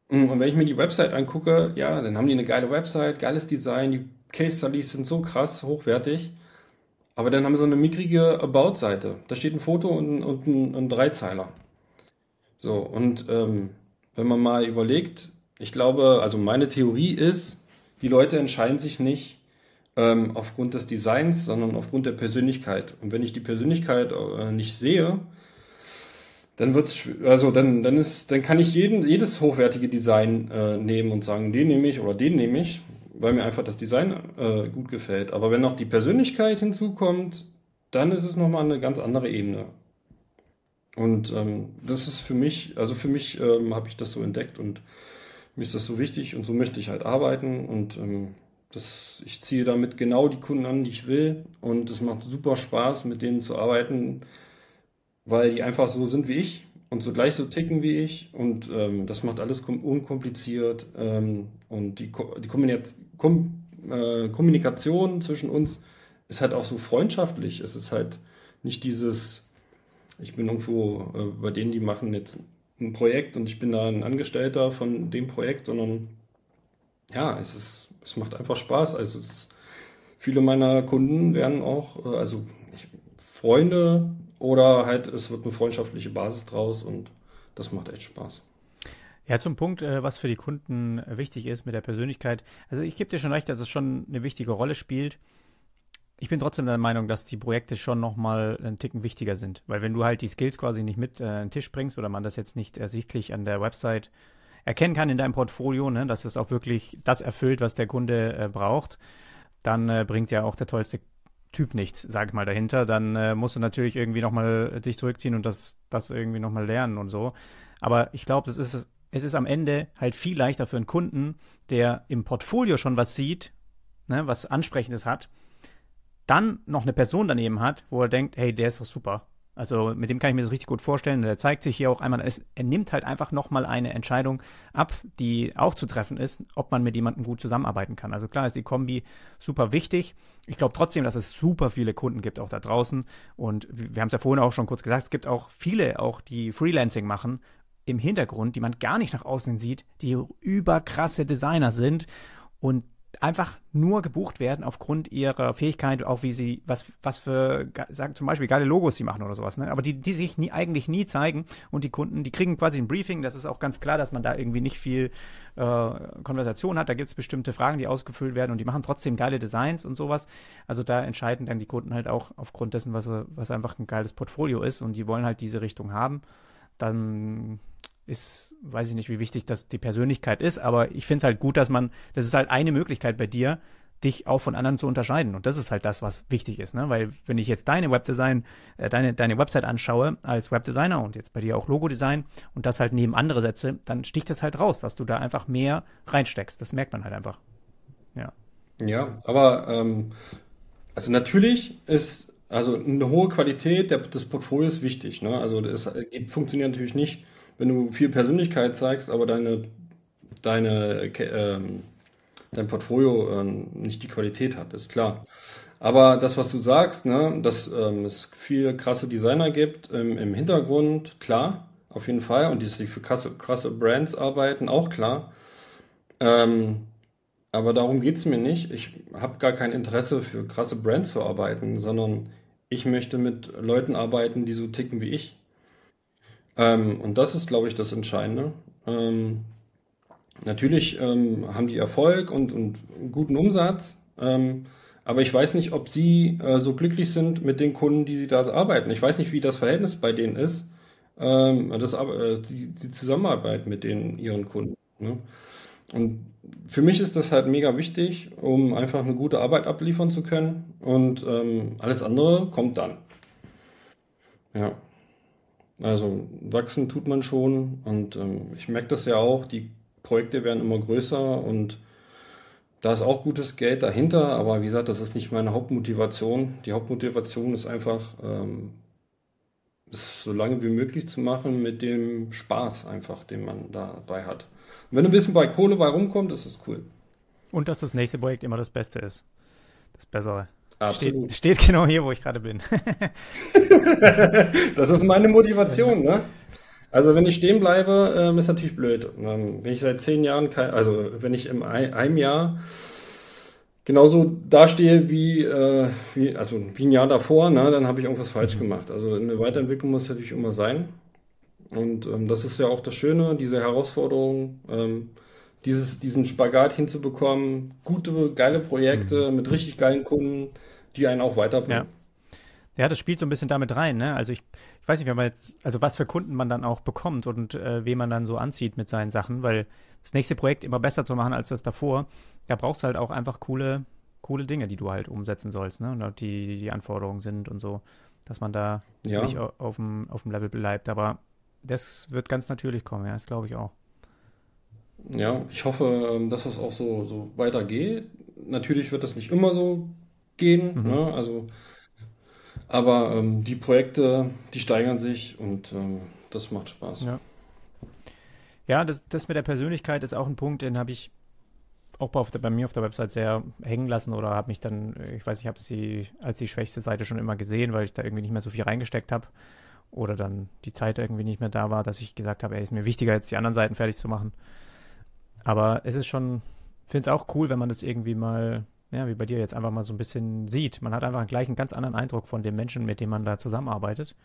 Und wenn ich mir die Website angucke, ja, dann haben die eine geile Website, geiles Design, die Case Studies sind so krass hochwertig. Aber dann haben sie so eine mickrige About-Seite. Da steht ein Foto und, und ein, ein Dreizeiler. So, und ähm, wenn man mal überlegt, ich glaube, also meine Theorie ist, die Leute entscheiden sich nicht ähm, aufgrund des Designs, sondern aufgrund der Persönlichkeit. Und wenn ich die Persönlichkeit äh, nicht sehe, dann wird's, also dann, dann ist, dann kann ich jeden, jedes hochwertige Design äh, nehmen und sagen, den nehme ich oder den nehme ich, weil mir einfach das Design äh, gut gefällt. Aber wenn noch die Persönlichkeit hinzukommt, dann ist es nochmal eine ganz andere Ebene. Und ähm, das ist für mich, also für mich ähm, habe ich das so entdeckt und mir ist das so wichtig und so möchte ich halt arbeiten und ähm, das, ich ziehe damit genau die Kunden an, die ich will und es macht super Spaß, mit denen zu arbeiten, weil die einfach so sind wie ich und so gleich so ticken wie ich und ähm, das macht alles unkompliziert ähm, und die, die Kom äh, Kommunikation zwischen uns ist halt auch so freundschaftlich. Es ist halt nicht dieses, ich bin irgendwo äh, bei denen, die machen jetzt ein Projekt und ich bin da ein Angestellter von dem Projekt, sondern ja, es ist, es macht einfach Spaß. Also es, viele meiner Kunden werden auch, äh, also ich, Freunde oder halt es wird eine freundschaftliche Basis draus und das macht echt Spaß. Ja, zum Punkt, äh, was für die Kunden wichtig ist mit der Persönlichkeit. Also ich gebe dir schon recht, dass es schon eine wichtige Rolle spielt ich bin trotzdem der Meinung, dass die Projekte schon nochmal einen Ticken wichtiger sind. Weil wenn du halt die Skills quasi nicht mit äh, an den Tisch bringst oder man das jetzt nicht ersichtlich an der Website erkennen kann in deinem Portfolio, ne, dass es auch wirklich das erfüllt, was der Kunde äh, braucht, dann äh, bringt ja auch der tollste Typ nichts, sag ich mal, dahinter. Dann äh, musst du natürlich irgendwie nochmal dich zurückziehen und das, das irgendwie nochmal lernen und so. Aber ich glaube, ist es ist am Ende halt viel leichter für einen Kunden, der im Portfolio schon was sieht, ne, was Ansprechendes hat, dann noch eine Person daneben hat, wo er denkt, hey, der ist doch super. Also mit dem kann ich mir das richtig gut vorstellen. Der zeigt sich hier auch einmal, es, er nimmt halt einfach nochmal eine Entscheidung ab, die auch zu treffen ist, ob man mit jemandem gut zusammenarbeiten kann. Also klar ist die Kombi super wichtig. Ich glaube trotzdem, dass es super viele Kunden gibt auch da draußen. Und wir haben es ja vorhin auch schon kurz gesagt, es gibt auch viele, auch die Freelancing machen, im Hintergrund, die man gar nicht nach außen sieht, die überkrasse Designer sind und einfach nur gebucht werden aufgrund ihrer Fähigkeit, auch wie sie, was, was für, sagen zum Beispiel geile Logos sie machen oder sowas, ne? Aber die, die sich nie, eigentlich nie zeigen und die Kunden, die kriegen quasi ein Briefing, das ist auch ganz klar, dass man da irgendwie nicht viel äh, Konversation hat, da gibt es bestimmte Fragen, die ausgefüllt werden und die machen trotzdem geile Designs und sowas. Also da entscheiden dann die Kunden halt auch aufgrund dessen, was, was einfach ein geiles Portfolio ist und die wollen halt diese Richtung haben. Dann ist, weiß ich nicht, wie wichtig das die Persönlichkeit ist, aber ich finde es halt gut, dass man, das ist halt eine Möglichkeit bei dir, dich auch von anderen zu unterscheiden. Und das ist halt das, was wichtig ist, ne? Weil wenn ich jetzt deine Webdesign, äh, deine, deine Website anschaue als Webdesigner und jetzt bei dir auch Logodesign und das halt neben andere setze, dann sticht das halt raus, dass du da einfach mehr reinsteckst. Das merkt man halt einfach. Ja. Ja, aber ähm, also natürlich ist also eine hohe Qualität der, des Portfolios wichtig. Ne? Also das funktioniert natürlich nicht wenn du viel Persönlichkeit zeigst, aber deine, deine, äh, dein Portfolio äh, nicht die Qualität hat, ist klar. Aber das, was du sagst, ne, dass ähm, es viel krasse Designer gibt ähm, im Hintergrund, klar, auf jeden Fall. Und die sich für krasse, krasse Brands arbeiten, auch klar. Ähm, aber darum geht es mir nicht. Ich habe gar kein Interesse für krasse Brands zu arbeiten, sondern ich möchte mit Leuten arbeiten, die so ticken wie ich. Ähm, und das ist, glaube ich, das Entscheidende. Ähm, natürlich ähm, haben die Erfolg und, und guten Umsatz, ähm, aber ich weiß nicht, ob sie äh, so glücklich sind mit den Kunden, die sie da arbeiten. Ich weiß nicht, wie das Verhältnis bei denen ist, ähm, das, äh, die, die Zusammenarbeit mit den, ihren Kunden. Ne? Und für mich ist das halt mega wichtig, um einfach eine gute Arbeit abliefern zu können. Und ähm, alles andere kommt dann. Ja. Also wachsen tut man schon und ähm, ich merke das ja auch, die Projekte werden immer größer und da ist auch gutes Geld dahinter, aber wie gesagt, das ist nicht meine Hauptmotivation. Die Hauptmotivation ist einfach, ähm, es so lange wie möglich zu machen mit dem Spaß einfach, den man dabei hat. Und wenn ein bisschen bei Kohle bei rumkommt, ist es cool. Und dass das nächste Projekt immer das Beste ist. Das Bessere. Absolut. Steht, steht genau hier, wo ich gerade bin. das ist meine Motivation, ne? Also wenn ich stehen bleibe, ähm, ist natürlich blöd. Ähm, wenn ich seit zehn Jahren kein, also wenn ich im ein, einem Jahr genauso dastehe wie, äh, wie, also wie ein Jahr davor, ne, dann habe ich irgendwas falsch mhm. gemacht. Also eine Weiterentwicklung muss natürlich immer sein. Und ähm, das ist ja auch das Schöne, diese Herausforderung, ähm, dieses, diesen Spagat hinzubekommen, gute, geile Projekte mhm. mit richtig geilen Kunden, die einen auch weiterbringen. Ja. ja, das spielt so ein bisschen damit rein, ne? Also ich, ich weiß nicht, wenn man jetzt, also was für Kunden man dann auch bekommt und äh, wen man dann so anzieht mit seinen Sachen, weil das nächste Projekt immer besser zu machen als das davor, da brauchst du halt auch einfach coole, coole Dinge, die du halt umsetzen sollst, ne? Und die, die Anforderungen sind und so, dass man da ja. nicht auf dem, auf dem Level bleibt. Aber das wird ganz natürlich kommen, ja, das glaube ich auch. Ja, ich hoffe, ähm, dass es auch so, so weitergeht. Natürlich wird das nicht immer so gehen, mhm. ne? Also, aber ähm, die Projekte, die steigern sich und ähm, das macht Spaß. Ja. Ja, das, das mit der Persönlichkeit ist auch ein Punkt, den habe ich auch bei, der, bei, mir auf der Website sehr hängen lassen oder habe mich dann, ich weiß, ich habe sie als die schwächste Seite schon immer gesehen, weil ich da irgendwie nicht mehr so viel reingesteckt habe oder dann die Zeit irgendwie nicht mehr da war, dass ich gesagt habe, ey, ist mir wichtiger, jetzt die anderen Seiten fertig zu machen. Aber es ist schon, finde es auch cool, wenn man das irgendwie mal, ja, wie bei dir jetzt einfach mal so ein bisschen sieht. Man hat einfach gleich einen ganz anderen Eindruck von dem Menschen, mit dem man da zusammenarbeitet,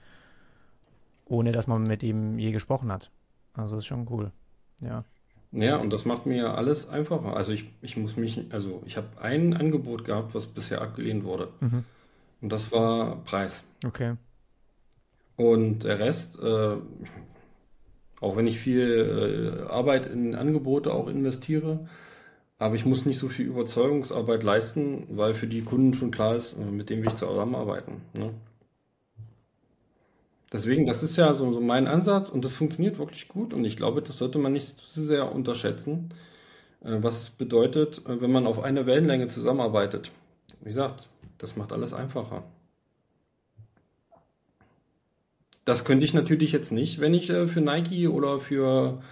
ohne dass man mit ihm je gesprochen hat. Also ist schon cool. Ja. Ja, und das macht mir alles einfacher. Also ich, ich muss mich, also ich habe ein Angebot gehabt, was bisher abgelehnt wurde. Mhm. Und das war Preis. Okay. Und der Rest, äh, auch wenn ich viel äh, Arbeit in Angebote auch investiere, aber ich muss nicht so viel Überzeugungsarbeit leisten, weil für die Kunden schon klar ist, äh, mit dem will ich zusammenarbeiten. Ne? Deswegen, das ist ja so, so mein Ansatz und das funktioniert wirklich gut und ich glaube, das sollte man nicht zu sehr unterschätzen, äh, was bedeutet, äh, wenn man auf einer Wellenlänge zusammenarbeitet. Wie gesagt, das macht alles einfacher. Das könnte ich natürlich jetzt nicht, wenn ich äh, für Nike oder für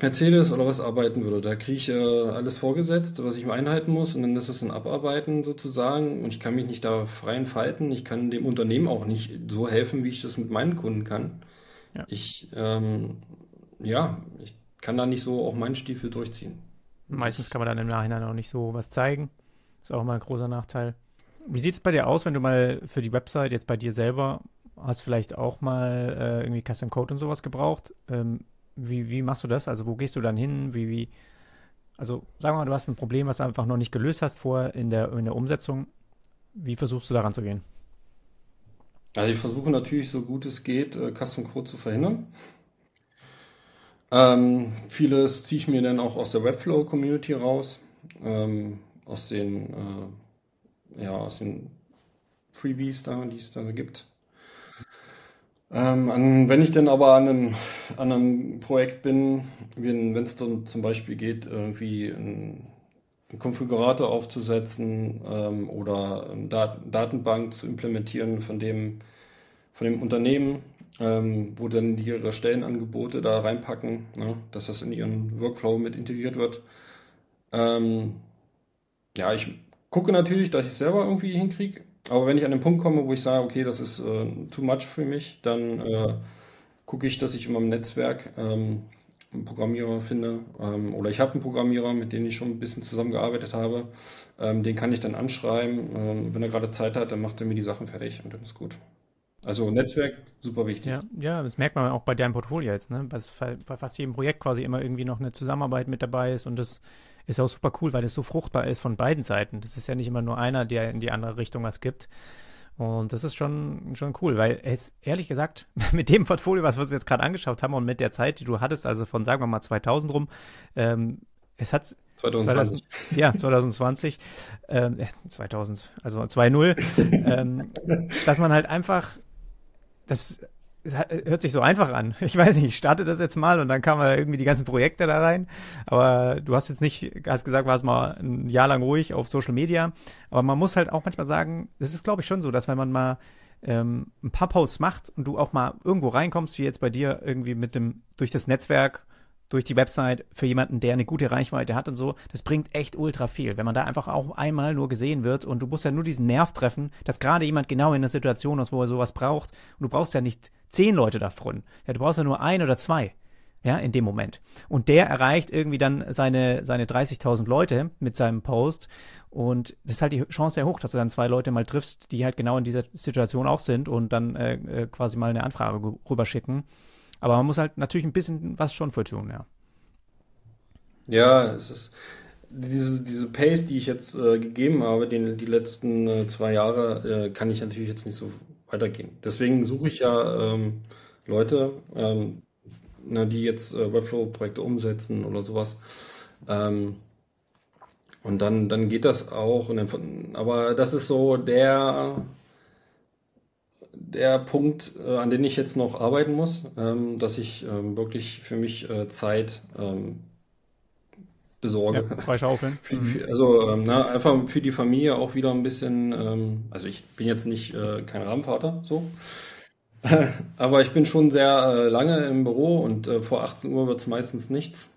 Mercedes oder was arbeiten würde. Da kriege ich äh, alles vorgesetzt, was ich mir einhalten muss und dann ist es ein Abarbeiten sozusagen und ich kann mich nicht da frei entfalten. Ich kann dem Unternehmen auch nicht so helfen, wie ich das mit meinen Kunden kann. Ja. Ich, ähm, ja, ich kann da nicht so auch meinen Stiefel durchziehen. Meistens das, kann man dann im Nachhinein auch nicht so was zeigen. Ist auch mal ein großer Nachteil. Wie sieht es bei dir aus, wenn du mal für die Website jetzt bei dir selber hast vielleicht auch mal äh, irgendwie Custom Code und sowas gebraucht? Ähm, wie, wie machst du das? Also wo gehst du dann hin? Wie, wie, also sagen wir mal, du hast ein Problem, was du einfach noch nicht gelöst hast vorher in der, in der Umsetzung. Wie versuchst du daran zu gehen? Also ich versuche natürlich, so gut es geht, äh, Custom Code zu verhindern. Ähm, vieles ziehe ich mir dann auch aus der Webflow-Community raus, ähm, aus den, äh, ja, aus den Freebies da, die es da gibt. Ähm, an, wenn ich dann aber an einem, an einem Projekt bin, wenn es dann zum Beispiel geht, irgendwie einen, einen Konfigurator aufzusetzen ähm, oder eine Dat Datenbank zu implementieren von dem, von dem Unternehmen, ähm, wo dann die ihre Stellenangebote da reinpacken, ne, dass das in ihren Workflow mit integriert wird. Ähm, ja, ich gucke natürlich, dass ich es selber irgendwie hinkriege, aber wenn ich an den Punkt komme, wo ich sage, okay, das ist äh, too much für mich, dann äh, gucke ich, dass ich in meinem Netzwerk ähm, einen Programmierer finde. Ähm, oder ich habe einen Programmierer, mit dem ich schon ein bisschen zusammengearbeitet habe. Ähm, den kann ich dann anschreiben. Ähm, wenn er gerade Zeit hat, dann macht er mir die Sachen fertig und dann ist gut. Also Netzwerk, super wichtig. Ja, ja, das merkt man auch bei deinem Portfolio jetzt, ne? Bei, bei fast jedem Projekt quasi immer irgendwie noch eine Zusammenarbeit mit dabei ist und das ist auch super cool, weil es so fruchtbar ist von beiden Seiten. Das ist ja nicht immer nur einer, der in die andere Richtung was gibt. Und das ist schon, schon cool, weil es ehrlich gesagt, mit dem Portfolio, was wir uns jetzt gerade angeschaut haben und mit der Zeit, die du hattest, also von sagen wir mal 2000 rum, ähm, es hat 2020. 2000, ja, 2020, ähm, 2000, äh, also 2.0, ähm, dass man halt einfach, das hört sich so einfach an. Ich weiß nicht, ich starte das jetzt mal und dann kamen irgendwie die ganzen Projekte da rein. Aber du hast jetzt nicht, hast gesagt, warst mal ein Jahr lang ruhig auf Social Media. Aber man muss halt auch manchmal sagen, das ist glaube ich schon so, dass wenn man mal ähm, ein paar Posts macht und du auch mal irgendwo reinkommst, wie jetzt bei dir irgendwie mit dem, durch das Netzwerk, durch die Website für jemanden, der eine gute Reichweite hat und so, das bringt echt ultra viel. Wenn man da einfach auch einmal nur gesehen wird und du musst ja nur diesen Nerv treffen, dass gerade jemand genau in der Situation ist, wo er sowas braucht und du brauchst ja nicht zehn Leute davon. Ja, du brauchst ja nur ein oder zwei ja, in dem Moment. Und der erreicht irgendwie dann seine, seine 30.000 Leute mit seinem Post. Und das ist halt die Chance sehr hoch, dass du dann zwei Leute mal triffst, die halt genau in dieser Situation auch sind und dann äh, äh quasi mal eine Anfrage rüberschicken. Aber man muss halt natürlich ein bisschen was schon für tun, ja. Ja, es ist diese, diese Pace, die ich jetzt äh, gegeben habe, den, die letzten äh, zwei Jahre, äh, kann ich natürlich jetzt nicht so weitergehen. Deswegen suche ich ja ähm, Leute, ähm, ne, die jetzt äh, Webflow-Projekte umsetzen oder sowas. Ähm, und dann, dann geht das auch. Dann, aber das ist so der, der Punkt, äh, an den ich jetzt noch arbeiten muss, ähm, dass ich ähm, wirklich für mich äh, Zeit ähm, besorge. Ja, freischaufeln. Mhm. also ähm, na, einfach für die Familie auch wieder ein bisschen, ähm, also ich bin jetzt nicht äh, kein Rahmenvater, so. Aber ich bin schon sehr äh, lange im Büro und äh, vor 18 Uhr wird es meistens nichts.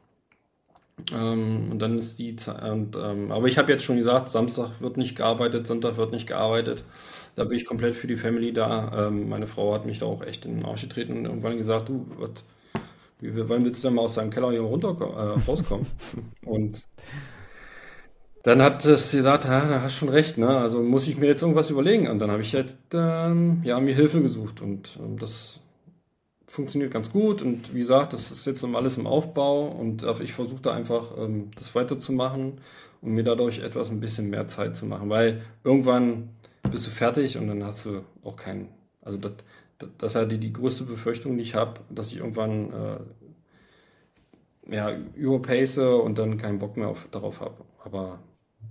Ähm, und dann ist die Zeit. Ähm, aber ich habe jetzt schon gesagt, Samstag wird nicht gearbeitet, Sonntag wird nicht gearbeitet. Da bin ich komplett für die Family da. Ähm, meine Frau hat mich da auch echt in den Arsch getreten und irgendwann gesagt, du, wat, wie, wann willst du denn mal aus deinem Keller hier runter äh, rauskommen? und dann hat es gesagt, ja, da hast schon recht, ne? Also muss ich mir jetzt irgendwas überlegen. Und dann habe ich halt ähm, ja, mir Hilfe gesucht und ähm, das funktioniert ganz gut. Und wie gesagt, das ist jetzt alles im Aufbau und ich versuche da einfach ähm, das weiterzumachen und mir dadurch etwas ein bisschen mehr Zeit zu machen, weil irgendwann bist du fertig und dann hast du auch keinen. Also das, das, ist halt die, die größte Befürchtung, die ich habe, dass ich irgendwann äh, ja, überpace und dann keinen Bock mehr auf, darauf habe. Aber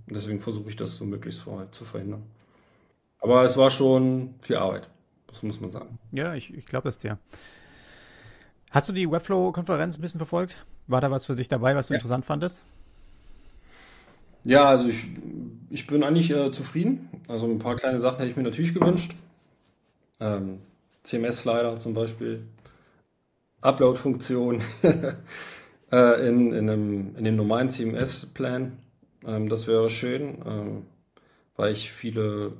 deswegen versuche ich das so möglichst vor, zu verhindern. Aber es war schon viel Arbeit, das muss man sagen. Ja, ich, ich glaube es dir. Hast du die Webflow-Konferenz ein bisschen verfolgt? War da was für dich dabei, was du ja. interessant fandest? Ja, also ich, ich bin eigentlich äh, zufrieden. Also ein paar kleine Sachen hätte ich mir natürlich gewünscht. Ähm, CMS-Slider zum Beispiel, Upload-Funktion äh, in, in, einem, in dem normalen CMS-Plan ähm, das wäre schön, ähm, weil ich viele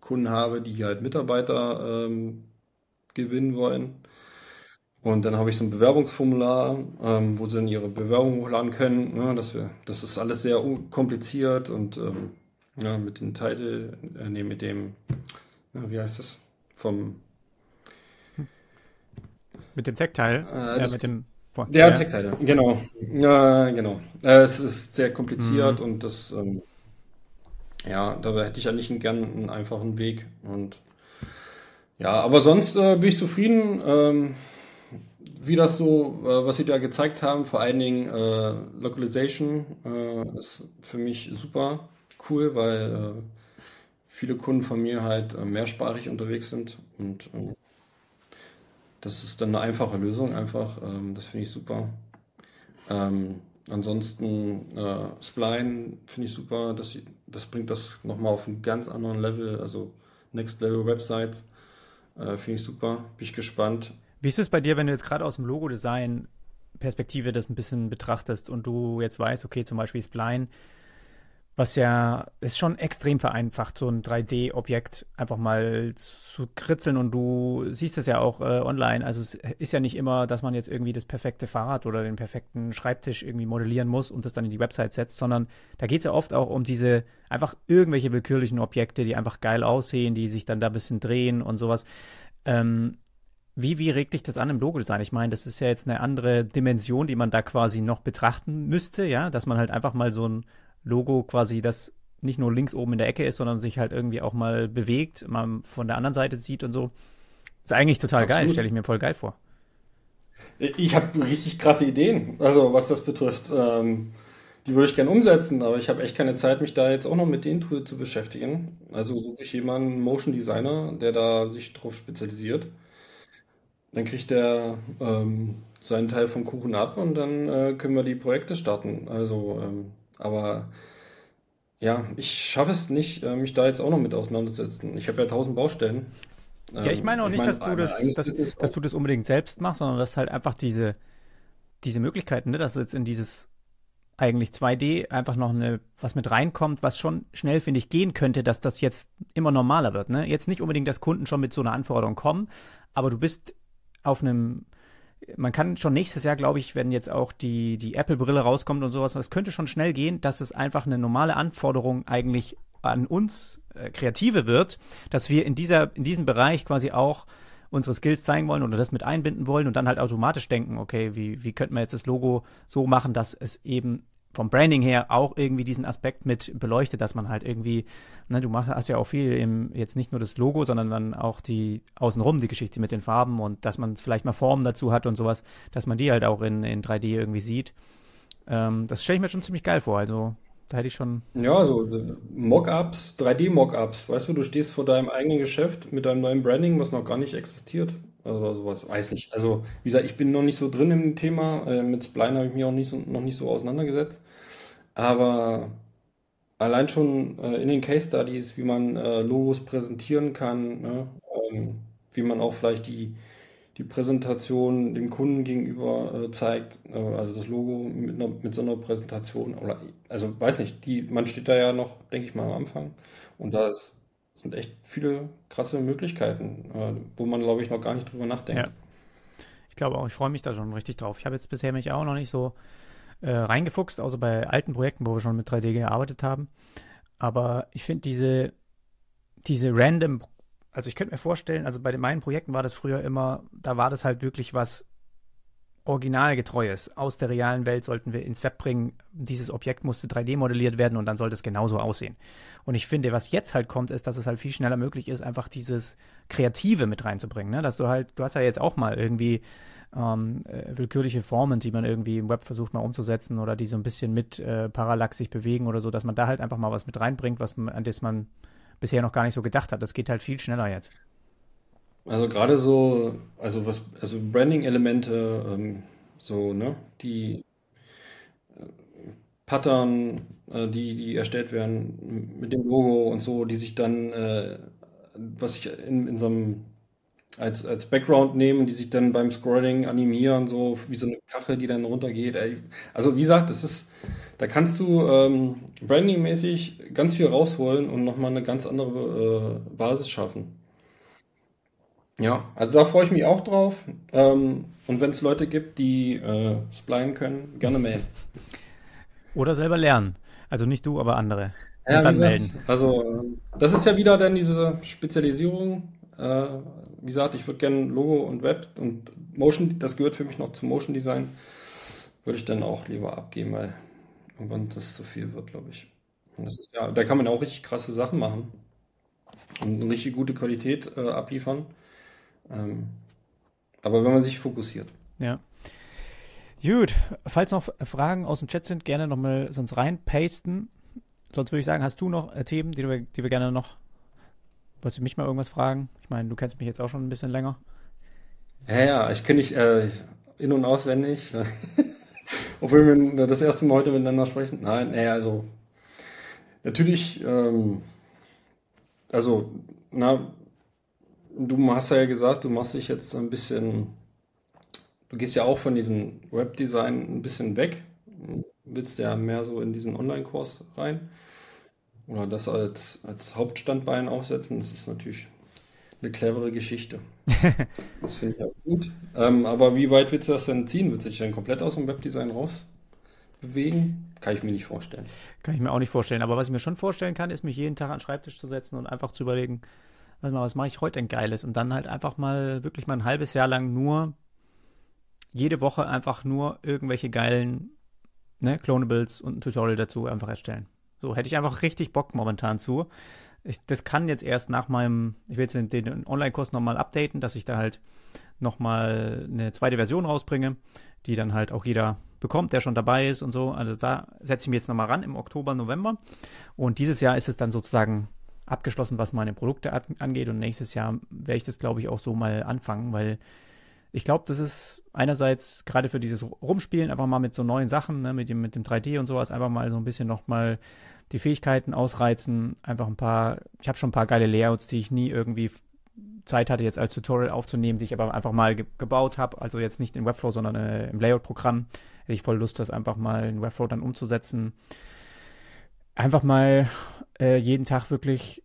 Kunden habe, die halt Mitarbeiter ähm, gewinnen wollen. Und dann habe ich so ein Bewerbungsformular, ähm, wo sie dann ihre Bewerbung hochladen können. Ne, das, wir, das ist alles sehr kompliziert und ähm, ja, mit dem Titel, äh, nee, mit dem, ja, wie heißt das? Vom. Mit dem Tech-Teil? Äh, ja, mit dem vor. Der ja. Tech-Teil, genau. Ja, genau. Äh, es ist sehr kompliziert mhm. und das, ähm, ja, da hätte ich eigentlich gern einen einfachen Weg. Und ja, aber sonst äh, bin ich zufrieden, ähm, wie das so, äh, was sie da gezeigt haben. Vor allen Dingen äh, Localization äh, ist für mich super cool, weil äh, viele Kunden von mir halt mehrsprachig unterwegs sind und ähm, das ist dann eine einfache Lösung, einfach. Ähm, das finde ich super. Ähm, ansonsten äh, Spline finde ich super. Das, das bringt das nochmal auf einen ganz anderen Level, also Next Level Websites. Äh, finde ich super. Bin ich gespannt. Wie ist es bei dir, wenn du jetzt gerade aus dem Logo-Design Perspektive das ein bisschen betrachtest und du jetzt weißt, okay, zum Beispiel Spline was ja ist schon extrem vereinfacht, so ein 3D-Objekt einfach mal zu kritzeln und du siehst es ja auch äh, online. Also es ist ja nicht immer, dass man jetzt irgendwie das perfekte Fahrrad oder den perfekten Schreibtisch irgendwie modellieren muss und das dann in die Website setzt, sondern da geht es ja oft auch um diese einfach irgendwelche willkürlichen Objekte, die einfach geil aussehen, die sich dann da ein bisschen drehen und sowas. Ähm, wie, wie regt dich das an im Logo-Design? Ich meine, das ist ja jetzt eine andere Dimension, die man da quasi noch betrachten müsste, ja, dass man halt einfach mal so ein Logo quasi das nicht nur links oben in der Ecke ist, sondern sich halt irgendwie auch mal bewegt, mal von der anderen Seite sieht und so. Ist eigentlich total Absolut. geil, stelle ich mir voll geil vor. Ich habe richtig krasse Ideen, also was das betrifft. Ähm, die würde ich gerne umsetzen, aber ich habe echt keine Zeit, mich da jetzt auch noch mit den Tools zu beschäftigen. Also suche ich jemanden, Motion Designer, der da sich drauf spezialisiert. Dann kriegt er ähm, seinen Teil vom Kuchen ab und dann äh, können wir die Projekte starten. Also ähm, aber ja, ich schaffe es nicht, äh, mich da jetzt auch noch mit auseinanderzusetzen. Ich habe ja tausend Baustellen Ja, ich meine auch nicht, dass du das, dass, dass, du das unbedingt selbst machst, sondern dass halt einfach diese, diese Möglichkeiten, ne, dass du jetzt in dieses eigentlich 2D einfach noch eine, was mit reinkommt, was schon schnell, finde ich, gehen könnte, dass das jetzt immer normaler wird. Ne? Jetzt nicht unbedingt, dass Kunden schon mit so einer Anforderung kommen, aber du bist auf einem, man kann schon nächstes Jahr, glaube ich, wenn jetzt auch die, die Apple-Brille rauskommt und sowas, es könnte schon schnell gehen, dass es einfach eine normale Anforderung eigentlich an uns äh, Kreative wird, dass wir in dieser, in diesem Bereich quasi auch unsere Skills zeigen wollen oder das mit einbinden wollen und dann halt automatisch denken, okay, wie, wie könnten wir jetzt das Logo so machen, dass es eben vom Branding her auch irgendwie diesen Aspekt mit beleuchtet, dass man halt irgendwie, ne, du machst, hast ja auch viel im, jetzt nicht nur das Logo, sondern dann auch die außenrum, die Geschichte mit den Farben und dass man vielleicht mal Formen dazu hat und sowas, dass man die halt auch in, in 3D irgendwie sieht. Ähm, das stelle ich mir schon ziemlich geil vor. Also da hätte ich schon. Ja, so Mockups, 3D-Mockups. Weißt du, du stehst vor deinem eigenen Geschäft mit deinem neuen Branding, was noch gar nicht existiert. Oder sowas. Weiß nicht. Also, wie gesagt, ich bin noch nicht so drin im Thema. Äh, mit Spline habe ich mich auch nicht so, noch nicht so auseinandergesetzt. Aber allein schon äh, in den Case Studies, wie man äh, Logos präsentieren kann, ne? ähm, wie man auch vielleicht die, die Präsentation dem Kunden gegenüber äh, zeigt, äh, also das Logo mit, einer, mit so einer Präsentation, oder, also weiß nicht, die, man steht da ja noch, denke ich mal, am Anfang und da ist, sind echt viele krasse Möglichkeiten, äh, wo man, glaube ich, noch gar nicht drüber nachdenkt. Ja. Ich glaube auch, ich freue mich da schon richtig drauf. Ich habe jetzt bisher mich auch noch nicht so äh, reingefuchst, außer bei alten Projekten, wo wir schon mit 3D gearbeitet haben. Aber ich finde diese, diese random also ich könnte mir vorstellen, also bei meinen Projekten war das früher immer, da war das halt wirklich was Originalgetreues. Aus der realen Welt sollten wir ins Web bringen. Dieses Objekt musste 3D modelliert werden und dann sollte es genauso aussehen. Und ich finde, was jetzt halt kommt, ist, dass es halt viel schneller möglich ist, einfach dieses Kreative mit reinzubringen. Ne? Dass du halt, du hast ja jetzt auch mal irgendwie ähm, äh, willkürliche Formen, die man irgendwie im Web versucht mal umzusetzen oder die so ein bisschen mit äh, Parallax sich bewegen oder so, dass man da halt einfach mal was mit reinbringt, was man, an das man bisher noch gar nicht so gedacht hat. Das geht halt viel schneller jetzt. Also gerade so, also was, also Branding-Elemente, ähm, so, ne, die äh, Pattern, äh, die, die erstellt werden mit dem Logo und so, die sich dann, äh, was ich in, in so einem als, als Background nehmen, die sich dann beim Scrolling animieren, so wie so eine Kachel, die dann runtergeht. Ey. Also wie gesagt, das ist, da kannst du ähm, brandingmäßig ganz viel rausholen und nochmal eine ganz andere äh, Basis schaffen. Ja, also da freue ich mich auch drauf. Ähm, und wenn es Leute gibt, die äh, Spline können, gerne melden. Oder selber lernen. Also nicht du, aber andere. Ja, und dann gesagt, melden. Also das ist ja wieder dann diese Spezialisierung äh, wie gesagt, ich würde gerne Logo und Web und Motion, das gehört für mich noch zum Motion Design, würde ich dann auch lieber abgeben, weil irgendwann das zu viel wird, glaube ich. Ist, ja, da kann man auch richtig krasse Sachen machen und eine richtig gute Qualität äh, abliefern. Ähm, aber wenn man sich fokussiert. Ja. Gut, falls noch Fragen aus dem Chat sind, gerne nochmal sonst reinpasten. Sonst würde ich sagen, hast du noch äh, Themen, die, du, die wir gerne noch Wolltest du mich mal irgendwas fragen? Ich meine, du kennst mich jetzt auch schon ein bisschen länger. Ja, ja, ich kenne dich äh, in- und auswendig. Obwohl wir das erste Mal heute miteinander sprechen. Nein, naja, also natürlich, ähm, also, na, du hast ja gesagt, du machst dich jetzt ein bisschen, du gehst ja auch von diesem Webdesign ein bisschen weg, willst ja mehr so in diesen Online-Kurs rein oder das als, als Hauptstandbein aufsetzen, das ist natürlich eine clevere Geschichte. das finde ich auch gut. Ähm, aber wie weit willst du das denn ziehen? Willst du dich dann komplett aus dem Webdesign raus bewegen? Kann ich mir nicht vorstellen. Kann ich mir auch nicht vorstellen. Aber was ich mir schon vorstellen kann, ist, mich jeden Tag an den Schreibtisch zu setzen und einfach zu überlegen, mal, was mache ich heute denn Geiles? Und dann halt einfach mal wirklich mal ein halbes Jahr lang nur, jede Woche einfach nur irgendwelche geilen ne, Clonables und ein Tutorial dazu einfach erstellen. So hätte ich einfach richtig Bock momentan zu. Ich, das kann jetzt erst nach meinem, ich will jetzt den, Online-Kurs nochmal updaten, dass ich da halt nochmal eine zweite Version rausbringe, die dann halt auch jeder bekommt, der schon dabei ist und so. Also da setze ich mich jetzt nochmal ran im Oktober, November. Und dieses Jahr ist es dann sozusagen abgeschlossen, was meine Produkte angeht. Und nächstes Jahr werde ich das, glaube ich, auch so mal anfangen, weil ich glaube, das ist einerseits gerade für dieses Rumspielen einfach mal mit so neuen Sachen, ne, mit dem, mit dem 3D und sowas, einfach mal so ein bisschen nochmal die Fähigkeiten ausreizen, einfach ein paar, ich habe schon ein paar geile Layouts, die ich nie irgendwie Zeit hatte, jetzt als Tutorial aufzunehmen, die ich aber einfach mal ge gebaut habe. Also jetzt nicht in Webflow, sondern äh, im Layout-Programm. Hätte ich voll Lust, das einfach mal in Webflow dann umzusetzen. Einfach mal äh, jeden Tag wirklich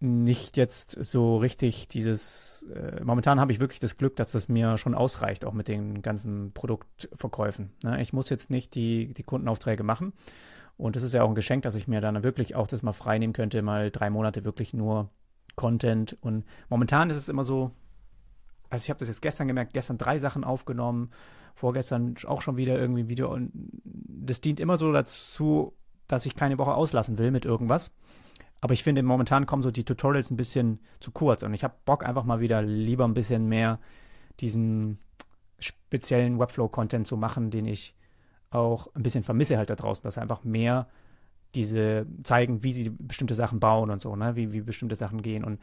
nicht jetzt so richtig dieses. Äh, momentan habe ich wirklich das Glück, dass das mir schon ausreicht, auch mit den ganzen Produktverkäufen. Ne? Ich muss jetzt nicht die, die Kundenaufträge machen. Und das ist ja auch ein Geschenk, dass ich mir dann wirklich auch das mal frei nehmen könnte, mal drei Monate wirklich nur Content. Und momentan ist es immer so, also ich habe das jetzt gestern gemerkt, gestern drei Sachen aufgenommen, vorgestern auch schon wieder irgendwie ein Video. Und das dient immer so dazu, dass ich keine Woche auslassen will mit irgendwas. Aber ich finde, momentan kommen so die Tutorials ein bisschen zu kurz. Und ich habe Bock einfach mal wieder lieber ein bisschen mehr diesen speziellen Webflow-Content zu machen, den ich auch ein bisschen vermisse halt da draußen, dass einfach mehr diese zeigen, wie sie bestimmte Sachen bauen und so, ne? wie, wie bestimmte Sachen gehen. Und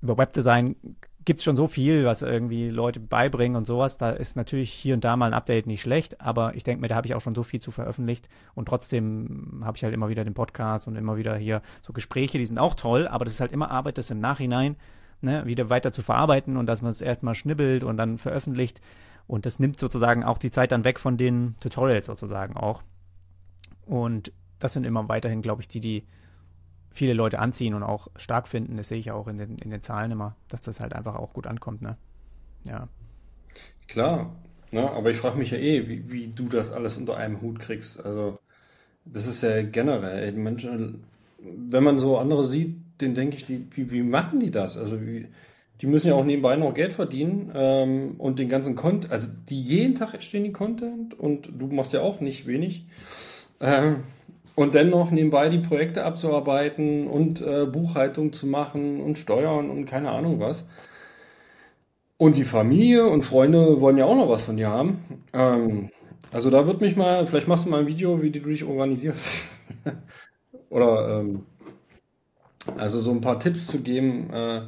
über Webdesign gibt es schon so viel, was irgendwie Leute beibringen und sowas. Da ist natürlich hier und da mal ein Update nicht schlecht, aber ich denke mir, da habe ich auch schon so viel zu veröffentlicht und trotzdem habe ich halt immer wieder den Podcast und immer wieder hier so Gespräche, die sind auch toll, aber das ist halt immer Arbeit, das im Nachhinein ne, wieder weiter zu verarbeiten und dass man es erstmal schnibbelt und dann veröffentlicht. Und das nimmt sozusagen auch die Zeit dann weg von den Tutorials sozusagen auch. Und das sind immer weiterhin, glaube ich, die, die viele Leute anziehen und auch stark finden. Das sehe ich auch in den, in den Zahlen immer, dass das halt einfach auch gut ankommt. Ne? Ja. Klar, ne? aber ich frage mich ja eh, wie, wie du das alles unter einem Hut kriegst. Also, das ist ja generell. Menschen, wenn man so andere sieht, den denke ich, wie, wie machen die das? Also, wie, die müssen ja auch nebenbei noch Geld verdienen ähm, und den ganzen Content, also die jeden Tag entstehen die Content und du machst ja auch nicht wenig. Ähm, und dennoch nebenbei die Projekte abzuarbeiten und äh, Buchhaltung zu machen und Steuern und keine Ahnung was. Und die Familie und Freunde wollen ja auch noch was von dir haben. Ähm, also da wird mich mal, vielleicht machst du mal ein Video, wie du dich organisierst. Oder ähm, also so ein paar Tipps zu geben. Äh,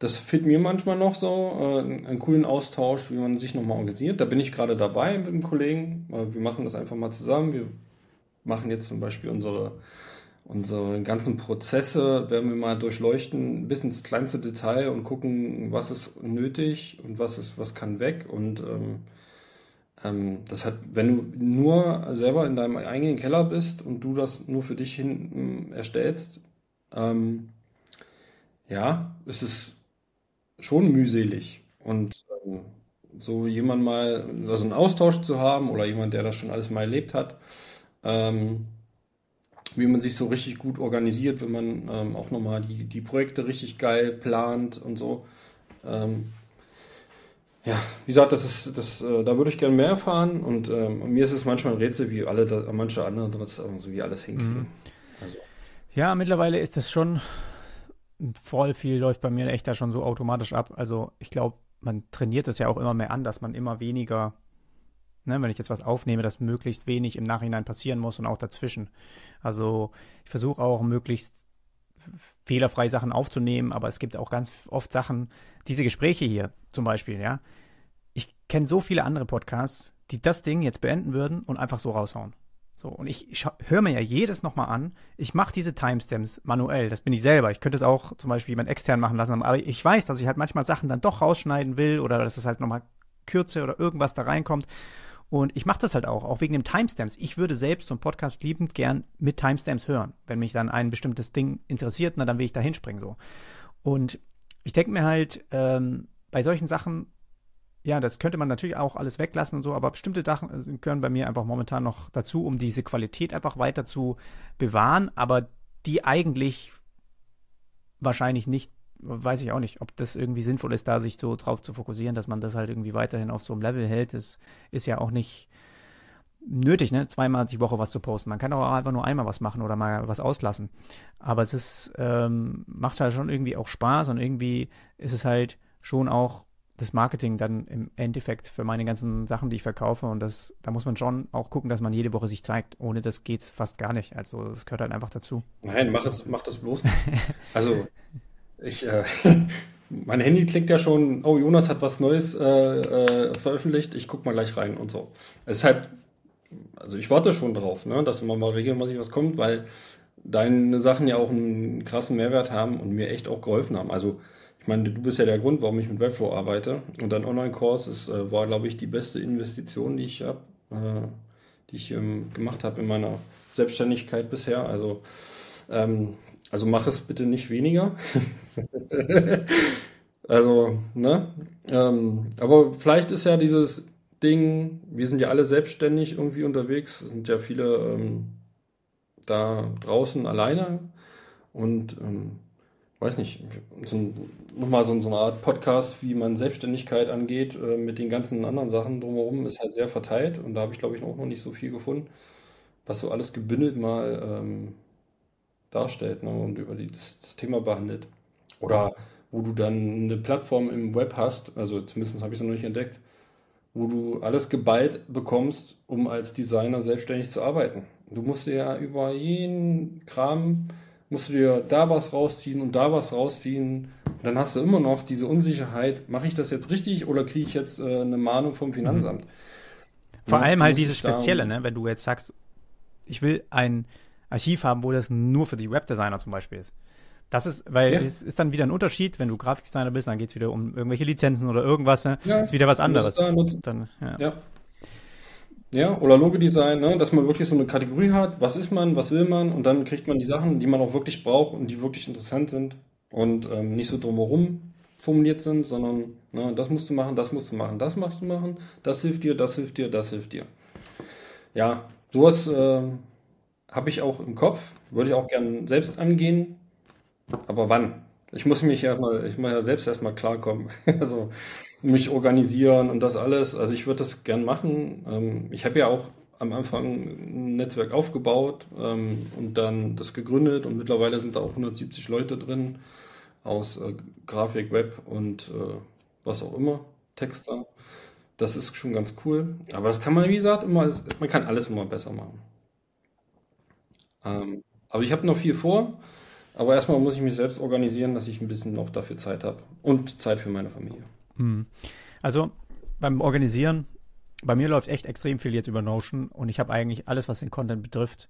das fehlt mir manchmal noch so, äh, einen coolen Austausch, wie man sich nochmal organisiert. Da bin ich gerade dabei mit einem Kollegen. Äh, wir machen das einfach mal zusammen. Wir machen jetzt zum Beispiel unsere, unsere ganzen Prozesse, werden wir mal durchleuchten, bis ins kleinste Detail und gucken, was ist nötig und was ist, was kann weg. Und ähm, ähm, das hat, wenn du nur selber in deinem eigenen Keller bist und du das nur für dich hin erstellst, ähm, ja, ist es schon mühselig. Und ähm, so jemand mal, also einen Austausch zu haben oder jemand, der das schon alles mal erlebt hat, ähm, wie man sich so richtig gut organisiert, wenn man ähm, auch nochmal die, die Projekte richtig geil plant und so. Ähm, ja, wie gesagt, das ist, das, äh, da würde ich gerne mehr erfahren und ähm, mir ist es manchmal ein Rätsel, wie alle, da, manche andere das so wie alles hinkriegen. Mhm. Also. Ja, mittlerweile ist das schon voll viel läuft bei mir echt da schon so automatisch ab. Also ich glaube, man trainiert das ja auch immer mehr an, dass man immer weniger Ne, wenn ich jetzt was aufnehme, dass möglichst wenig im Nachhinein passieren muss und auch dazwischen. Also ich versuche auch möglichst fehlerfrei Sachen aufzunehmen, aber es gibt auch ganz oft Sachen, diese Gespräche hier zum Beispiel, ja. Ich kenne so viele andere Podcasts, die das Ding jetzt beenden würden und einfach so raushauen. So, und ich, höre mir ja jedes nochmal an. Ich mache diese Timestamps manuell, das bin ich selber. Ich könnte es auch zum Beispiel jemand extern machen lassen, aber ich weiß, dass ich halt manchmal Sachen dann doch rausschneiden will oder dass es halt nochmal kürzer oder irgendwas da reinkommt. Und ich mache das halt auch, auch wegen dem Timestamps. Ich würde selbst so einen Podcast liebend gern mit Timestamps hören. Wenn mich dann ein bestimmtes Ding interessiert, na, dann will ich da hinspringen so. Und ich denke mir halt, ähm, bei solchen Sachen, ja, das könnte man natürlich auch alles weglassen und so, aber bestimmte Sachen äh, gehören bei mir einfach momentan noch dazu, um diese Qualität einfach weiter zu bewahren, aber die eigentlich wahrscheinlich nicht weiß ich auch nicht, ob das irgendwie sinnvoll ist, da sich so drauf zu fokussieren, dass man das halt irgendwie weiterhin auf so einem Level hält. Das ist ja auch nicht nötig, ne? Zweimal die Woche was zu posten. Man kann auch einfach nur einmal was machen oder mal was auslassen. Aber es ist, ähm, macht halt schon irgendwie auch Spaß und irgendwie ist es halt schon auch das Marketing dann im Endeffekt für meine ganzen Sachen, die ich verkaufe. Und das, da muss man schon auch gucken, dass man jede Woche sich zeigt. Ohne das geht es fast gar nicht. Also das gehört halt einfach dazu. Nein, mach, es, mach das bloß. also ich, äh, mein Handy klickt ja schon, oh, Jonas hat was Neues äh, äh, veröffentlicht, ich guck mal gleich rein und so. Es ist halt, also ich warte schon drauf, ne, dass immer mal regelmäßig was kommt, weil deine Sachen ja auch einen krassen Mehrwert haben und mir echt auch geholfen haben. Also ich meine, du bist ja der Grund, warum ich mit Webflow arbeite. Und dein Online-Kurs äh, war, glaube ich, die beste Investition, die ich habe, äh, die ich ähm, gemacht habe in meiner Selbstständigkeit bisher. Also, ähm, also mach es bitte nicht weniger. also, ne? Ähm, aber vielleicht ist ja dieses Ding, wir sind ja alle selbstständig irgendwie unterwegs, es sind ja viele ähm, da draußen alleine und ähm, weiß nicht, so ein, nochmal so, so, eine Art Podcast, wie man Selbstständigkeit angeht, äh, mit den ganzen anderen Sachen drumherum, ist halt sehr verteilt und da habe ich, glaube ich, auch noch nicht so viel gefunden, was so alles gebündelt mal ähm, darstellt ne, und über die, das, das, Thema behandelt. Oder wo du dann eine Plattform im Web hast, also zumindest habe ich es noch nicht entdeckt, wo du alles geballt bekommst, um als Designer selbstständig zu arbeiten. Du musst dir ja über jeden Kram musst du dir da was rausziehen und da was rausziehen. Und dann hast du immer noch diese Unsicherheit, mache ich das jetzt richtig oder kriege ich jetzt äh, eine Mahnung vom Finanzamt? Vor ja, allem halt dieses Spezielle, ne? wenn du jetzt sagst, ich will ein Archiv haben, wo das nur für die Webdesigner zum Beispiel ist. Das ist, weil ja. es ist dann wieder ein Unterschied, wenn du Grafikdesigner bist, dann geht es wieder um irgendwelche Lizenzen oder irgendwas, ne? ja. ist wieder was anderes. Dann, ja. ja. Ja, oder Logo-Design, ne? dass man wirklich so eine Kategorie hat, was ist man, was will man und dann kriegt man die Sachen, die man auch wirklich braucht und die wirklich interessant sind und ähm, nicht so drumherum formuliert sind, sondern ne, das musst du machen, das musst du machen, das machst du machen, das hilft dir, das hilft dir, das hilft dir. Ja, sowas äh, habe ich auch im Kopf, würde ich auch gerne selbst angehen, aber wann? Ich muss mich ja mal, ich muss ja selbst erstmal klarkommen. also mich organisieren und das alles. Also ich würde das gern machen. Ähm, ich habe ja auch am Anfang ein Netzwerk aufgebaut ähm, und dann das gegründet und mittlerweile sind da auch 170 Leute drin aus äh, Grafik, Web und äh, was auch immer, Texter. Das ist schon ganz cool. Aber das kann man, wie gesagt, immer, man kann alles immer besser machen. Ähm, aber ich habe noch viel vor. Aber erstmal muss ich mich selbst organisieren, dass ich ein bisschen noch dafür Zeit habe und Zeit für meine Familie. Hm. Also beim Organisieren, bei mir läuft echt extrem viel jetzt über Notion und ich habe eigentlich alles, was den Content betrifft,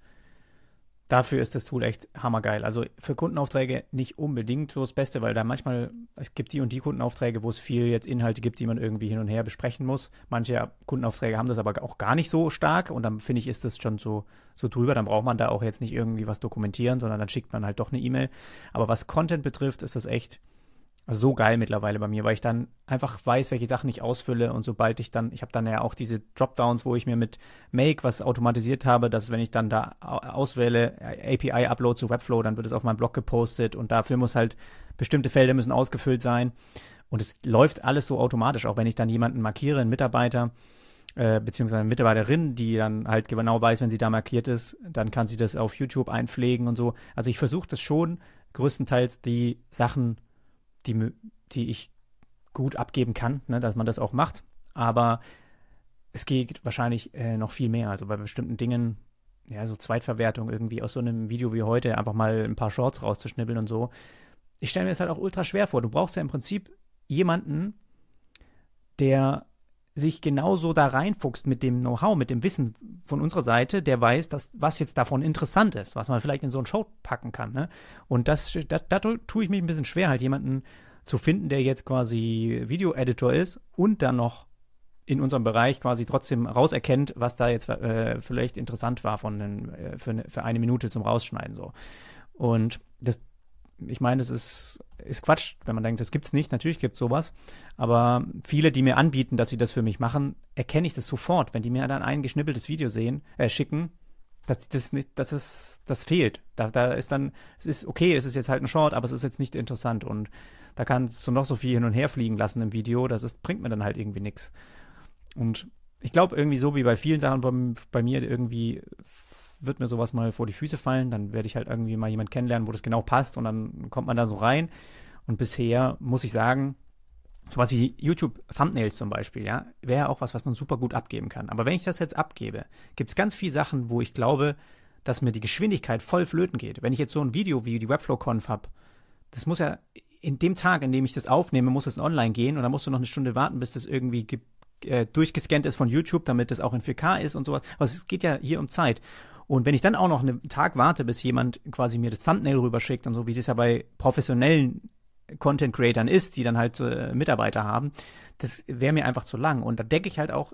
dafür ist das Tool echt hammergeil. Also für Kundenaufträge nicht unbedingt so das Beste, weil da manchmal, es gibt die und die Kundenaufträge, wo es viel jetzt Inhalte gibt, die man irgendwie hin und her besprechen muss. Manche Kundenaufträge haben das aber auch gar nicht so stark und dann finde ich, ist das schon so, so drüber. Dann braucht man da auch jetzt nicht irgendwie was dokumentieren, sondern dann schickt man halt doch eine E-Mail. Aber was Content betrifft, ist das echt so geil mittlerweile bei mir, weil ich dann einfach weiß, welche Sachen ich ausfülle und sobald ich dann, ich habe dann ja auch diese Dropdowns, wo ich mir mit Make was automatisiert habe, dass wenn ich dann da auswähle API Upload zu Webflow, dann wird es auf meinem Blog gepostet und dafür muss halt bestimmte Felder müssen ausgefüllt sein und es läuft alles so automatisch, auch wenn ich dann jemanden markiere, einen Mitarbeiter äh, beziehungsweise eine Mitarbeiterin, die dann halt genau weiß, wenn sie da markiert ist, dann kann sie das auf YouTube einpflegen und so. Also ich versuche das schon größtenteils die Sachen die, die ich gut abgeben kann, ne, dass man das auch macht. Aber es geht wahrscheinlich äh, noch viel mehr. Also bei bestimmten Dingen, ja, so Zweitverwertung irgendwie aus so einem Video wie heute einfach mal ein paar Shorts rauszuschnibbeln und so. Ich stelle mir das halt auch ultra schwer vor. Du brauchst ja im Prinzip jemanden, der sich genauso da reinfuchst mit dem Know-how, mit dem Wissen von unserer Seite, der weiß, dass, was jetzt davon interessant ist, was man vielleicht in so einen Show packen kann. Ne? Und das, da, da tue ich mich ein bisschen schwer, halt jemanden zu finden, der jetzt quasi Video-Editor ist und dann noch in unserem Bereich quasi trotzdem rauserkennt, was da jetzt äh, vielleicht interessant war von den, äh, für, eine, für eine Minute zum Rausschneiden so. Und das ich meine, es ist, ist Quatsch, wenn man denkt, das gibt's nicht. Natürlich gibt's sowas. Aber viele, die mir anbieten, dass sie das für mich machen, erkenne ich das sofort. Wenn die mir dann ein geschnippeltes Video sehen, äh, schicken, dass das nicht, dass es, das fehlt. Da, da ist dann, es ist okay, es ist jetzt halt ein Short, aber es ist jetzt nicht interessant. Und da kannst du noch so viel hin und her fliegen lassen im Video, das ist, bringt mir dann halt irgendwie nichts. Und ich glaube, irgendwie so wie bei vielen Sachen bei, bei mir irgendwie wird mir sowas mal vor die Füße fallen, dann werde ich halt irgendwie mal jemanden kennenlernen, wo das genau passt und dann kommt man da so rein. Und bisher muss ich sagen, sowas wie YouTube-Thumbnails zum Beispiel, ja, wäre auch was, was man super gut abgeben kann. Aber wenn ich das jetzt abgebe, gibt es ganz viele Sachen, wo ich glaube, dass mir die Geschwindigkeit voll flöten geht. Wenn ich jetzt so ein Video wie die Webflow-Conf habe, das muss ja in dem Tag, in dem ich das aufnehme, muss es online gehen und dann musst du noch eine Stunde warten, bis das irgendwie äh, durchgescannt ist von YouTube, damit das auch in 4K ist und sowas. Also es geht ja hier um Zeit. Und wenn ich dann auch noch einen Tag warte, bis jemand quasi mir das Thumbnail rüberschickt und so, wie das ja bei professionellen Content Creatern ist, die dann halt äh, Mitarbeiter haben, das wäre mir einfach zu lang. Und da denke ich halt auch,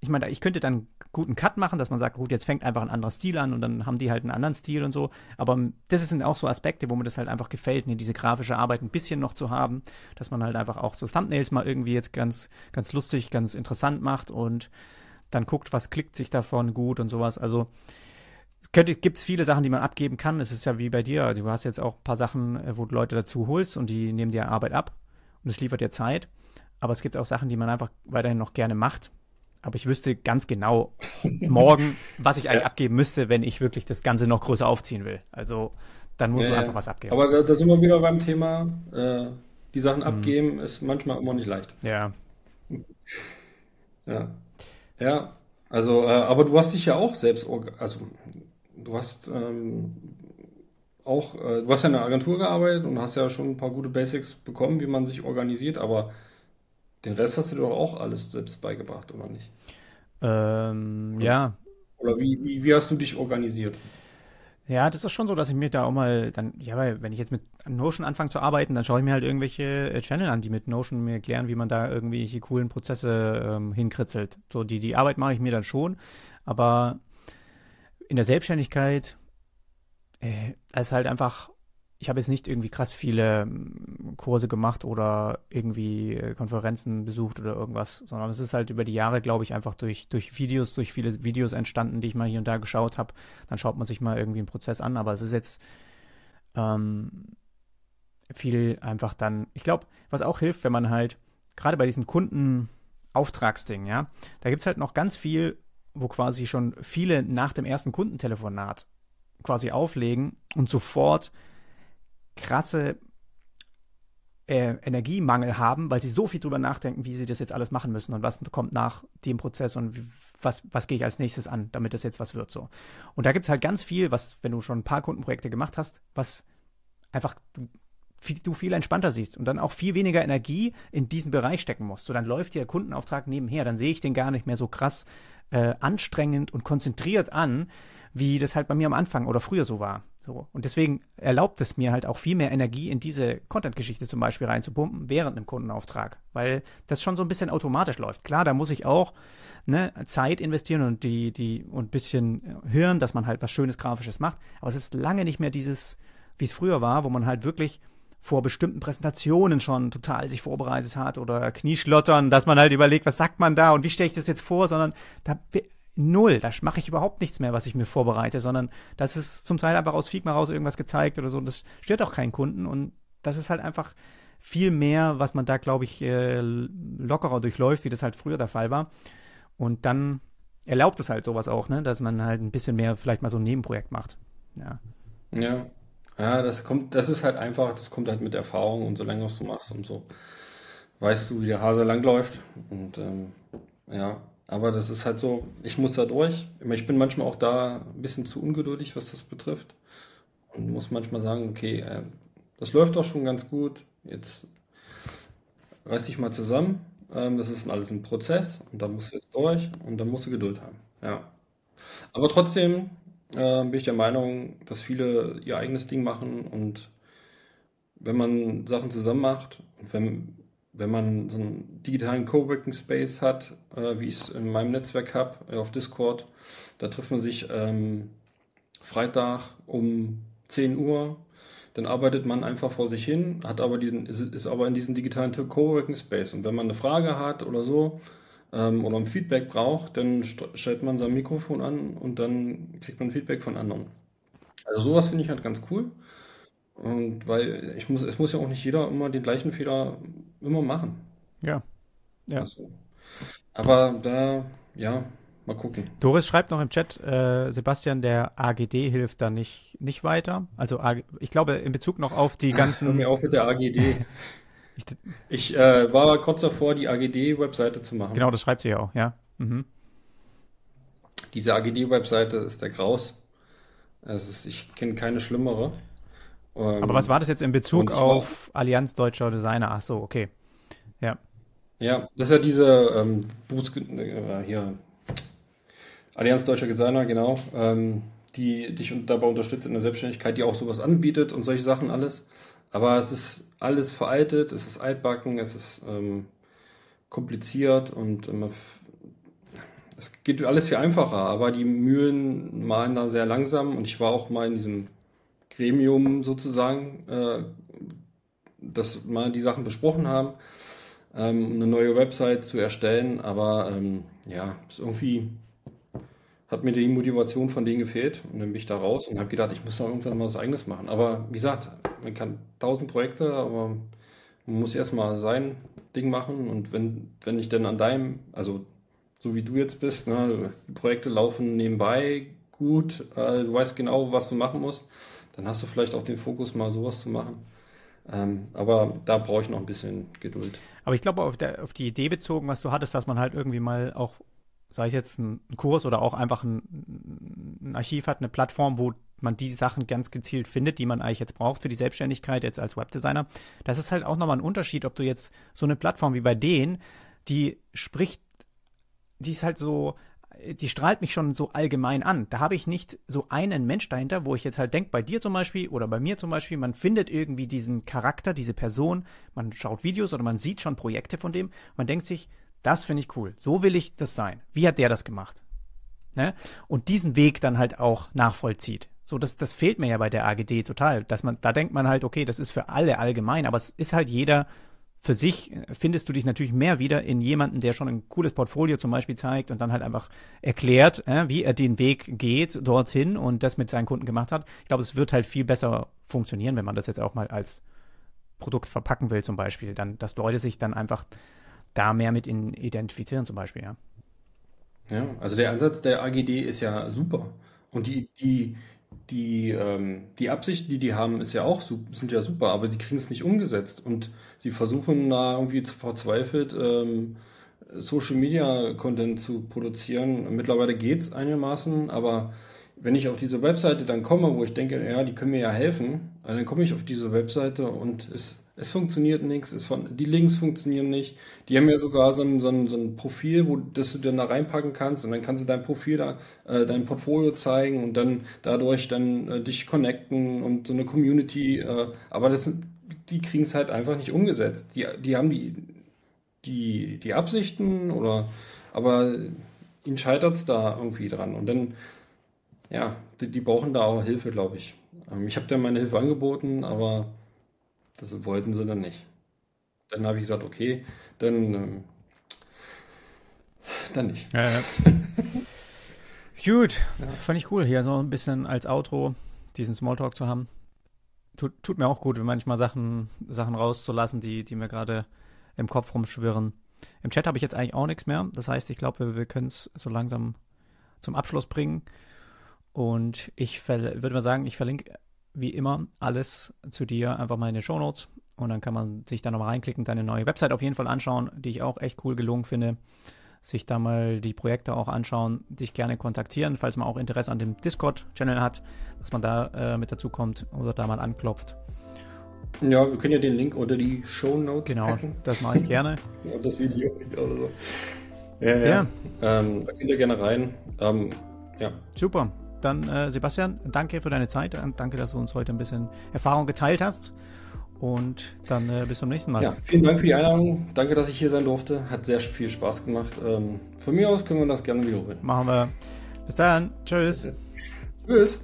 ich meine, ich könnte dann guten Cut machen, dass man sagt, gut, jetzt fängt einfach ein anderer Stil an und dann haben die halt einen anderen Stil und so. Aber das sind auch so Aspekte, wo mir das halt einfach gefällt, ne, diese grafische Arbeit ein bisschen noch zu haben, dass man halt einfach auch so Thumbnails mal irgendwie jetzt ganz, ganz lustig, ganz interessant macht und dann guckt, was klickt sich davon gut und sowas. Also es gibt viele Sachen, die man abgeben kann. Es ist ja wie bei dir. Also du hast jetzt auch ein paar Sachen, äh, wo du Leute dazu holst und die nehmen dir Arbeit ab und es liefert dir Zeit. Aber es gibt auch Sachen, die man einfach weiterhin noch gerne macht aber ich wüsste ganz genau morgen, was ich eigentlich ja. abgeben müsste, wenn ich wirklich das Ganze noch größer aufziehen will. Also dann musst ja, du einfach was abgeben. Aber da, da, sind wir wieder beim Thema, äh, die Sachen mhm. abgeben ist manchmal immer nicht leicht. Ja. Ja. Ja, also, äh, aber du hast dich ja auch selbst, also du hast ähm, auch, äh, du hast ja in einer Agentur gearbeitet und hast ja schon ein paar gute Basics bekommen, wie man sich organisiert, aber den Rest hast du dir doch auch alles selbst beigebracht, oder nicht? Ähm, oder, ja. Oder wie, wie, wie hast du dich organisiert? Ja, das ist schon so, dass ich mir da auch mal dann, ja, weil wenn ich jetzt mit Notion anfange zu arbeiten, dann schaue ich mir halt irgendwelche äh, Channel an, die mit Notion mir erklären, wie man da irgendwelche coolen Prozesse ähm, hinkritzelt. So, die, die Arbeit mache ich mir dann schon, aber in der Selbstständigkeit äh, ist halt einfach ich habe jetzt nicht irgendwie krass viele ähm, Kurse gemacht oder irgendwie äh, Konferenzen besucht oder irgendwas, sondern es ist halt über die Jahre, glaube ich, einfach durch, durch Videos, durch viele Videos entstanden, die ich mal hier und da geschaut habe. Dann schaut man sich mal irgendwie einen Prozess an, aber es ist jetzt ähm, viel einfach dann, ich glaube, was auch hilft, wenn man halt, gerade bei diesem Kundenauftragsding, ja, da gibt es halt noch ganz viel, wo quasi schon viele nach dem ersten Kundentelefonat quasi auflegen und sofort krasse äh, Energiemangel haben, weil sie so viel drüber nachdenken, wie sie das jetzt alles machen müssen und was kommt nach dem Prozess und wie, was, was gehe ich als nächstes an, damit das jetzt was wird so. Und da gibt es halt ganz viel, was, wenn du schon ein paar Kundenprojekte gemacht hast, was einfach du viel, du viel entspannter siehst und dann auch viel weniger Energie in diesen Bereich stecken musst. So, dann läuft der Kundenauftrag nebenher, dann sehe ich den gar nicht mehr so krass äh, anstrengend und konzentriert an, wie das halt bei mir am Anfang oder früher so war. So. Und deswegen erlaubt es mir halt auch viel mehr Energie in diese Content-Geschichte zum Beispiel reinzupumpen während einem Kundenauftrag, weil das schon so ein bisschen automatisch läuft. Klar, da muss ich auch ne, Zeit investieren und die, die, und ein bisschen hören, dass man halt was Schönes Grafisches macht. Aber es ist lange nicht mehr dieses, wie es früher war, wo man halt wirklich vor bestimmten Präsentationen schon total sich vorbereitet hat oder Knieschlottern, dass man halt überlegt, was sagt man da und wie stelle ich das jetzt vor, sondern da null. Da mache ich überhaupt nichts mehr, was ich mir vorbereite, sondern das ist zum Teil einfach aus Figma raus irgendwas gezeigt oder so. Und das stört auch keinen Kunden. Und das ist halt einfach viel mehr, was man da, glaube ich, äh, lockerer durchläuft, wie das halt früher der Fall war. Und dann erlaubt es halt sowas auch, ne, dass man halt ein bisschen mehr vielleicht mal so ein Nebenprojekt macht. Ja. Ja. Ja, das kommt, das ist halt einfach, das kommt halt mit Erfahrung und so länger du machst, umso weißt du, wie der Hase langläuft. Und ähm, ja, aber das ist halt so, ich muss da durch. Ich bin manchmal auch da ein bisschen zu ungeduldig, was das betrifft. Und muss manchmal sagen, okay, äh, das läuft doch schon ganz gut. Jetzt reiß dich mal zusammen. Ähm, das ist alles ein Prozess und da musst du jetzt durch und da musst du Geduld haben. Ja. Aber trotzdem äh, bin ich der Meinung, dass viele ihr eigenes Ding machen und wenn man Sachen zusammen macht und wenn, wenn man so einen digitalen Coworking Space hat, äh, wie ich es in meinem Netzwerk habe, äh, auf Discord, da trifft man sich ähm, Freitag um 10 Uhr, dann arbeitet man einfach vor sich hin, hat aber diesen, ist, ist aber in diesem digitalen Coworking Space. Und wenn man eine Frage hat oder so, ähm, oder ein Feedback braucht, dann stellt man sein Mikrofon an und dann kriegt man Feedback von anderen. Also sowas finde ich halt ganz cool. Und weil ich muss, es muss ja auch nicht jeder immer den gleichen Fehler immer machen. Ja. Ja. Also, aber da, ja, mal gucken. Doris schreibt noch im Chat, äh, Sebastian, der AGD hilft da nicht, nicht weiter. Also ich glaube in Bezug noch auf die ganzen. Hör mir auf mit der AGD. ich, äh, war kurz davor, die AGD-Webseite zu machen. Genau, das schreibt sie ja auch, ja. Mhm. Diese AGD-Webseite ist der Graus. Also ich kenne keine schlimmere. Ähm, Aber was war das jetzt in Bezug auf war, Allianz Deutscher Designer? Ach so, okay. Ja. Ja, das ist ja diese ähm, Boots, äh, hier Allianz Deutscher Designer, genau, ähm, die dich dabei unterstützt in der Selbstständigkeit, die auch sowas anbietet und solche Sachen alles. Aber es ist alles veraltet, es ist altbacken, es ist ähm, kompliziert und es geht alles viel einfacher, aber die Mühlen malen da sehr langsam und ich war auch mal in diesem Gremium sozusagen, äh, dass mal die Sachen besprochen haben, ähm, eine neue Website zu erstellen, aber ähm, ja, ist irgendwie hat mir die Motivation von denen gefehlt und dann bin ich da raus und habe gedacht, ich muss da irgendwann mal was eigenes machen. Aber wie gesagt, man kann tausend Projekte, aber man muss erstmal sein Ding machen und wenn, wenn ich dann an deinem, also so wie du jetzt bist, ne, die Projekte laufen nebenbei gut, äh, du weißt genau, was du machen musst, dann hast du vielleicht auch den Fokus, mal sowas zu machen. Ähm, aber da brauche ich noch ein bisschen Geduld. Aber ich glaube, auf, auf die Idee bezogen, was du hattest, dass man halt irgendwie mal auch sei es jetzt ein, Kurs oder auch einfach ein, ein, Archiv hat, eine Plattform, wo man die Sachen ganz gezielt findet, die man eigentlich jetzt braucht für die Selbstständigkeit jetzt als Webdesigner. Das ist halt auch nochmal ein Unterschied, ob du jetzt so eine Plattform wie bei denen, die spricht, die ist halt so, die strahlt mich schon so allgemein an. Da habe ich nicht so einen Mensch dahinter, wo ich jetzt halt denke, bei dir zum Beispiel oder bei mir zum Beispiel, man findet irgendwie diesen Charakter, diese Person, man schaut Videos oder man sieht schon Projekte von dem, man denkt sich, das finde ich cool. So will ich das sein. Wie hat der das gemacht? Ne? Und diesen Weg dann halt auch nachvollzieht. So, das, das fehlt mir ja bei der AGD total. Dass man, da denkt man halt, okay, das ist für alle allgemein, aber es ist halt jeder für sich, findest du dich natürlich mehr wieder in jemanden, der schon ein cooles Portfolio zum Beispiel zeigt und dann halt einfach erklärt, äh, wie er den Weg geht dorthin und das mit seinen Kunden gemacht hat. Ich glaube, es wird halt viel besser funktionieren, wenn man das jetzt auch mal als Produkt verpacken will, zum Beispiel. Dann, dass Leute sich dann einfach da mehr mit identifizieren zum Beispiel, ja. Ja, also der Ansatz der AGD ist ja super. Und die, die, die, ähm, die Absichten, die die haben, ist ja auch, sind ja super, aber sie kriegen es nicht umgesetzt. Und sie versuchen da irgendwie verzweifelt ähm, Social Media Content zu produzieren. Mittlerweile geht es einigermaßen, aber wenn ich auf diese Webseite dann komme, wo ich denke, ja, die können mir ja helfen, dann komme ich auf diese Webseite und es es funktioniert nichts, es von, die Links funktionieren nicht. Die haben ja sogar so ein, so ein, so ein Profil, wo das du dann da reinpacken kannst und dann kannst du dein Profil da, äh, dein Portfolio zeigen und dann dadurch dann äh, dich connecten und so eine Community. Äh, aber das, die kriegen es halt einfach nicht umgesetzt. Die, die haben die, die, die Absichten oder aber ihnen scheitert es da irgendwie dran. Und dann, ja, die, die brauchen da auch Hilfe, glaube ich. Ähm, ich habe da meine Hilfe angeboten, aber das wollten sie dann nicht. Dann habe ich gesagt, okay, dann, ähm, dann nicht. Ja, ja. Gut, ja. fand ich cool, hier so ein bisschen als Outro diesen Smalltalk zu haben. Tut, tut mir auch gut, manchmal Sachen, Sachen rauszulassen, die, die mir gerade im Kopf rumschwirren. Im Chat habe ich jetzt eigentlich auch nichts mehr. Das heißt, ich glaube, wir, wir können es so langsam zum Abschluss bringen. Und ich würde mal sagen, ich verlinke wie immer alles zu dir, einfach mal in den Show Notes und dann kann man sich da nochmal reinklicken, deine neue Website auf jeden Fall anschauen, die ich auch echt cool gelungen finde. Sich da mal die Projekte auch anschauen, dich gerne kontaktieren, falls man auch Interesse an dem Discord-Channel hat, dass man da äh, mit dazu kommt oder da mal anklopft. Ja, wir können ja den Link unter die Show Notes genau, packen. das mache ich gerne. Und das Video oder so. Ja, ja. ja. Ähm, da könnt ihr gerne rein. Ähm, ja. Super. Dann, äh, Sebastian, danke für deine Zeit und danke, dass du uns heute ein bisschen Erfahrung geteilt hast. Und dann äh, bis zum nächsten Mal. Ja, vielen Dank für die Einladung. Danke, dass ich hier sein durfte. Hat sehr viel Spaß gemacht. Ähm, von mir aus können wir das gerne wiederholen. Machen wir. Bis dann. Tschüss. Tschüss.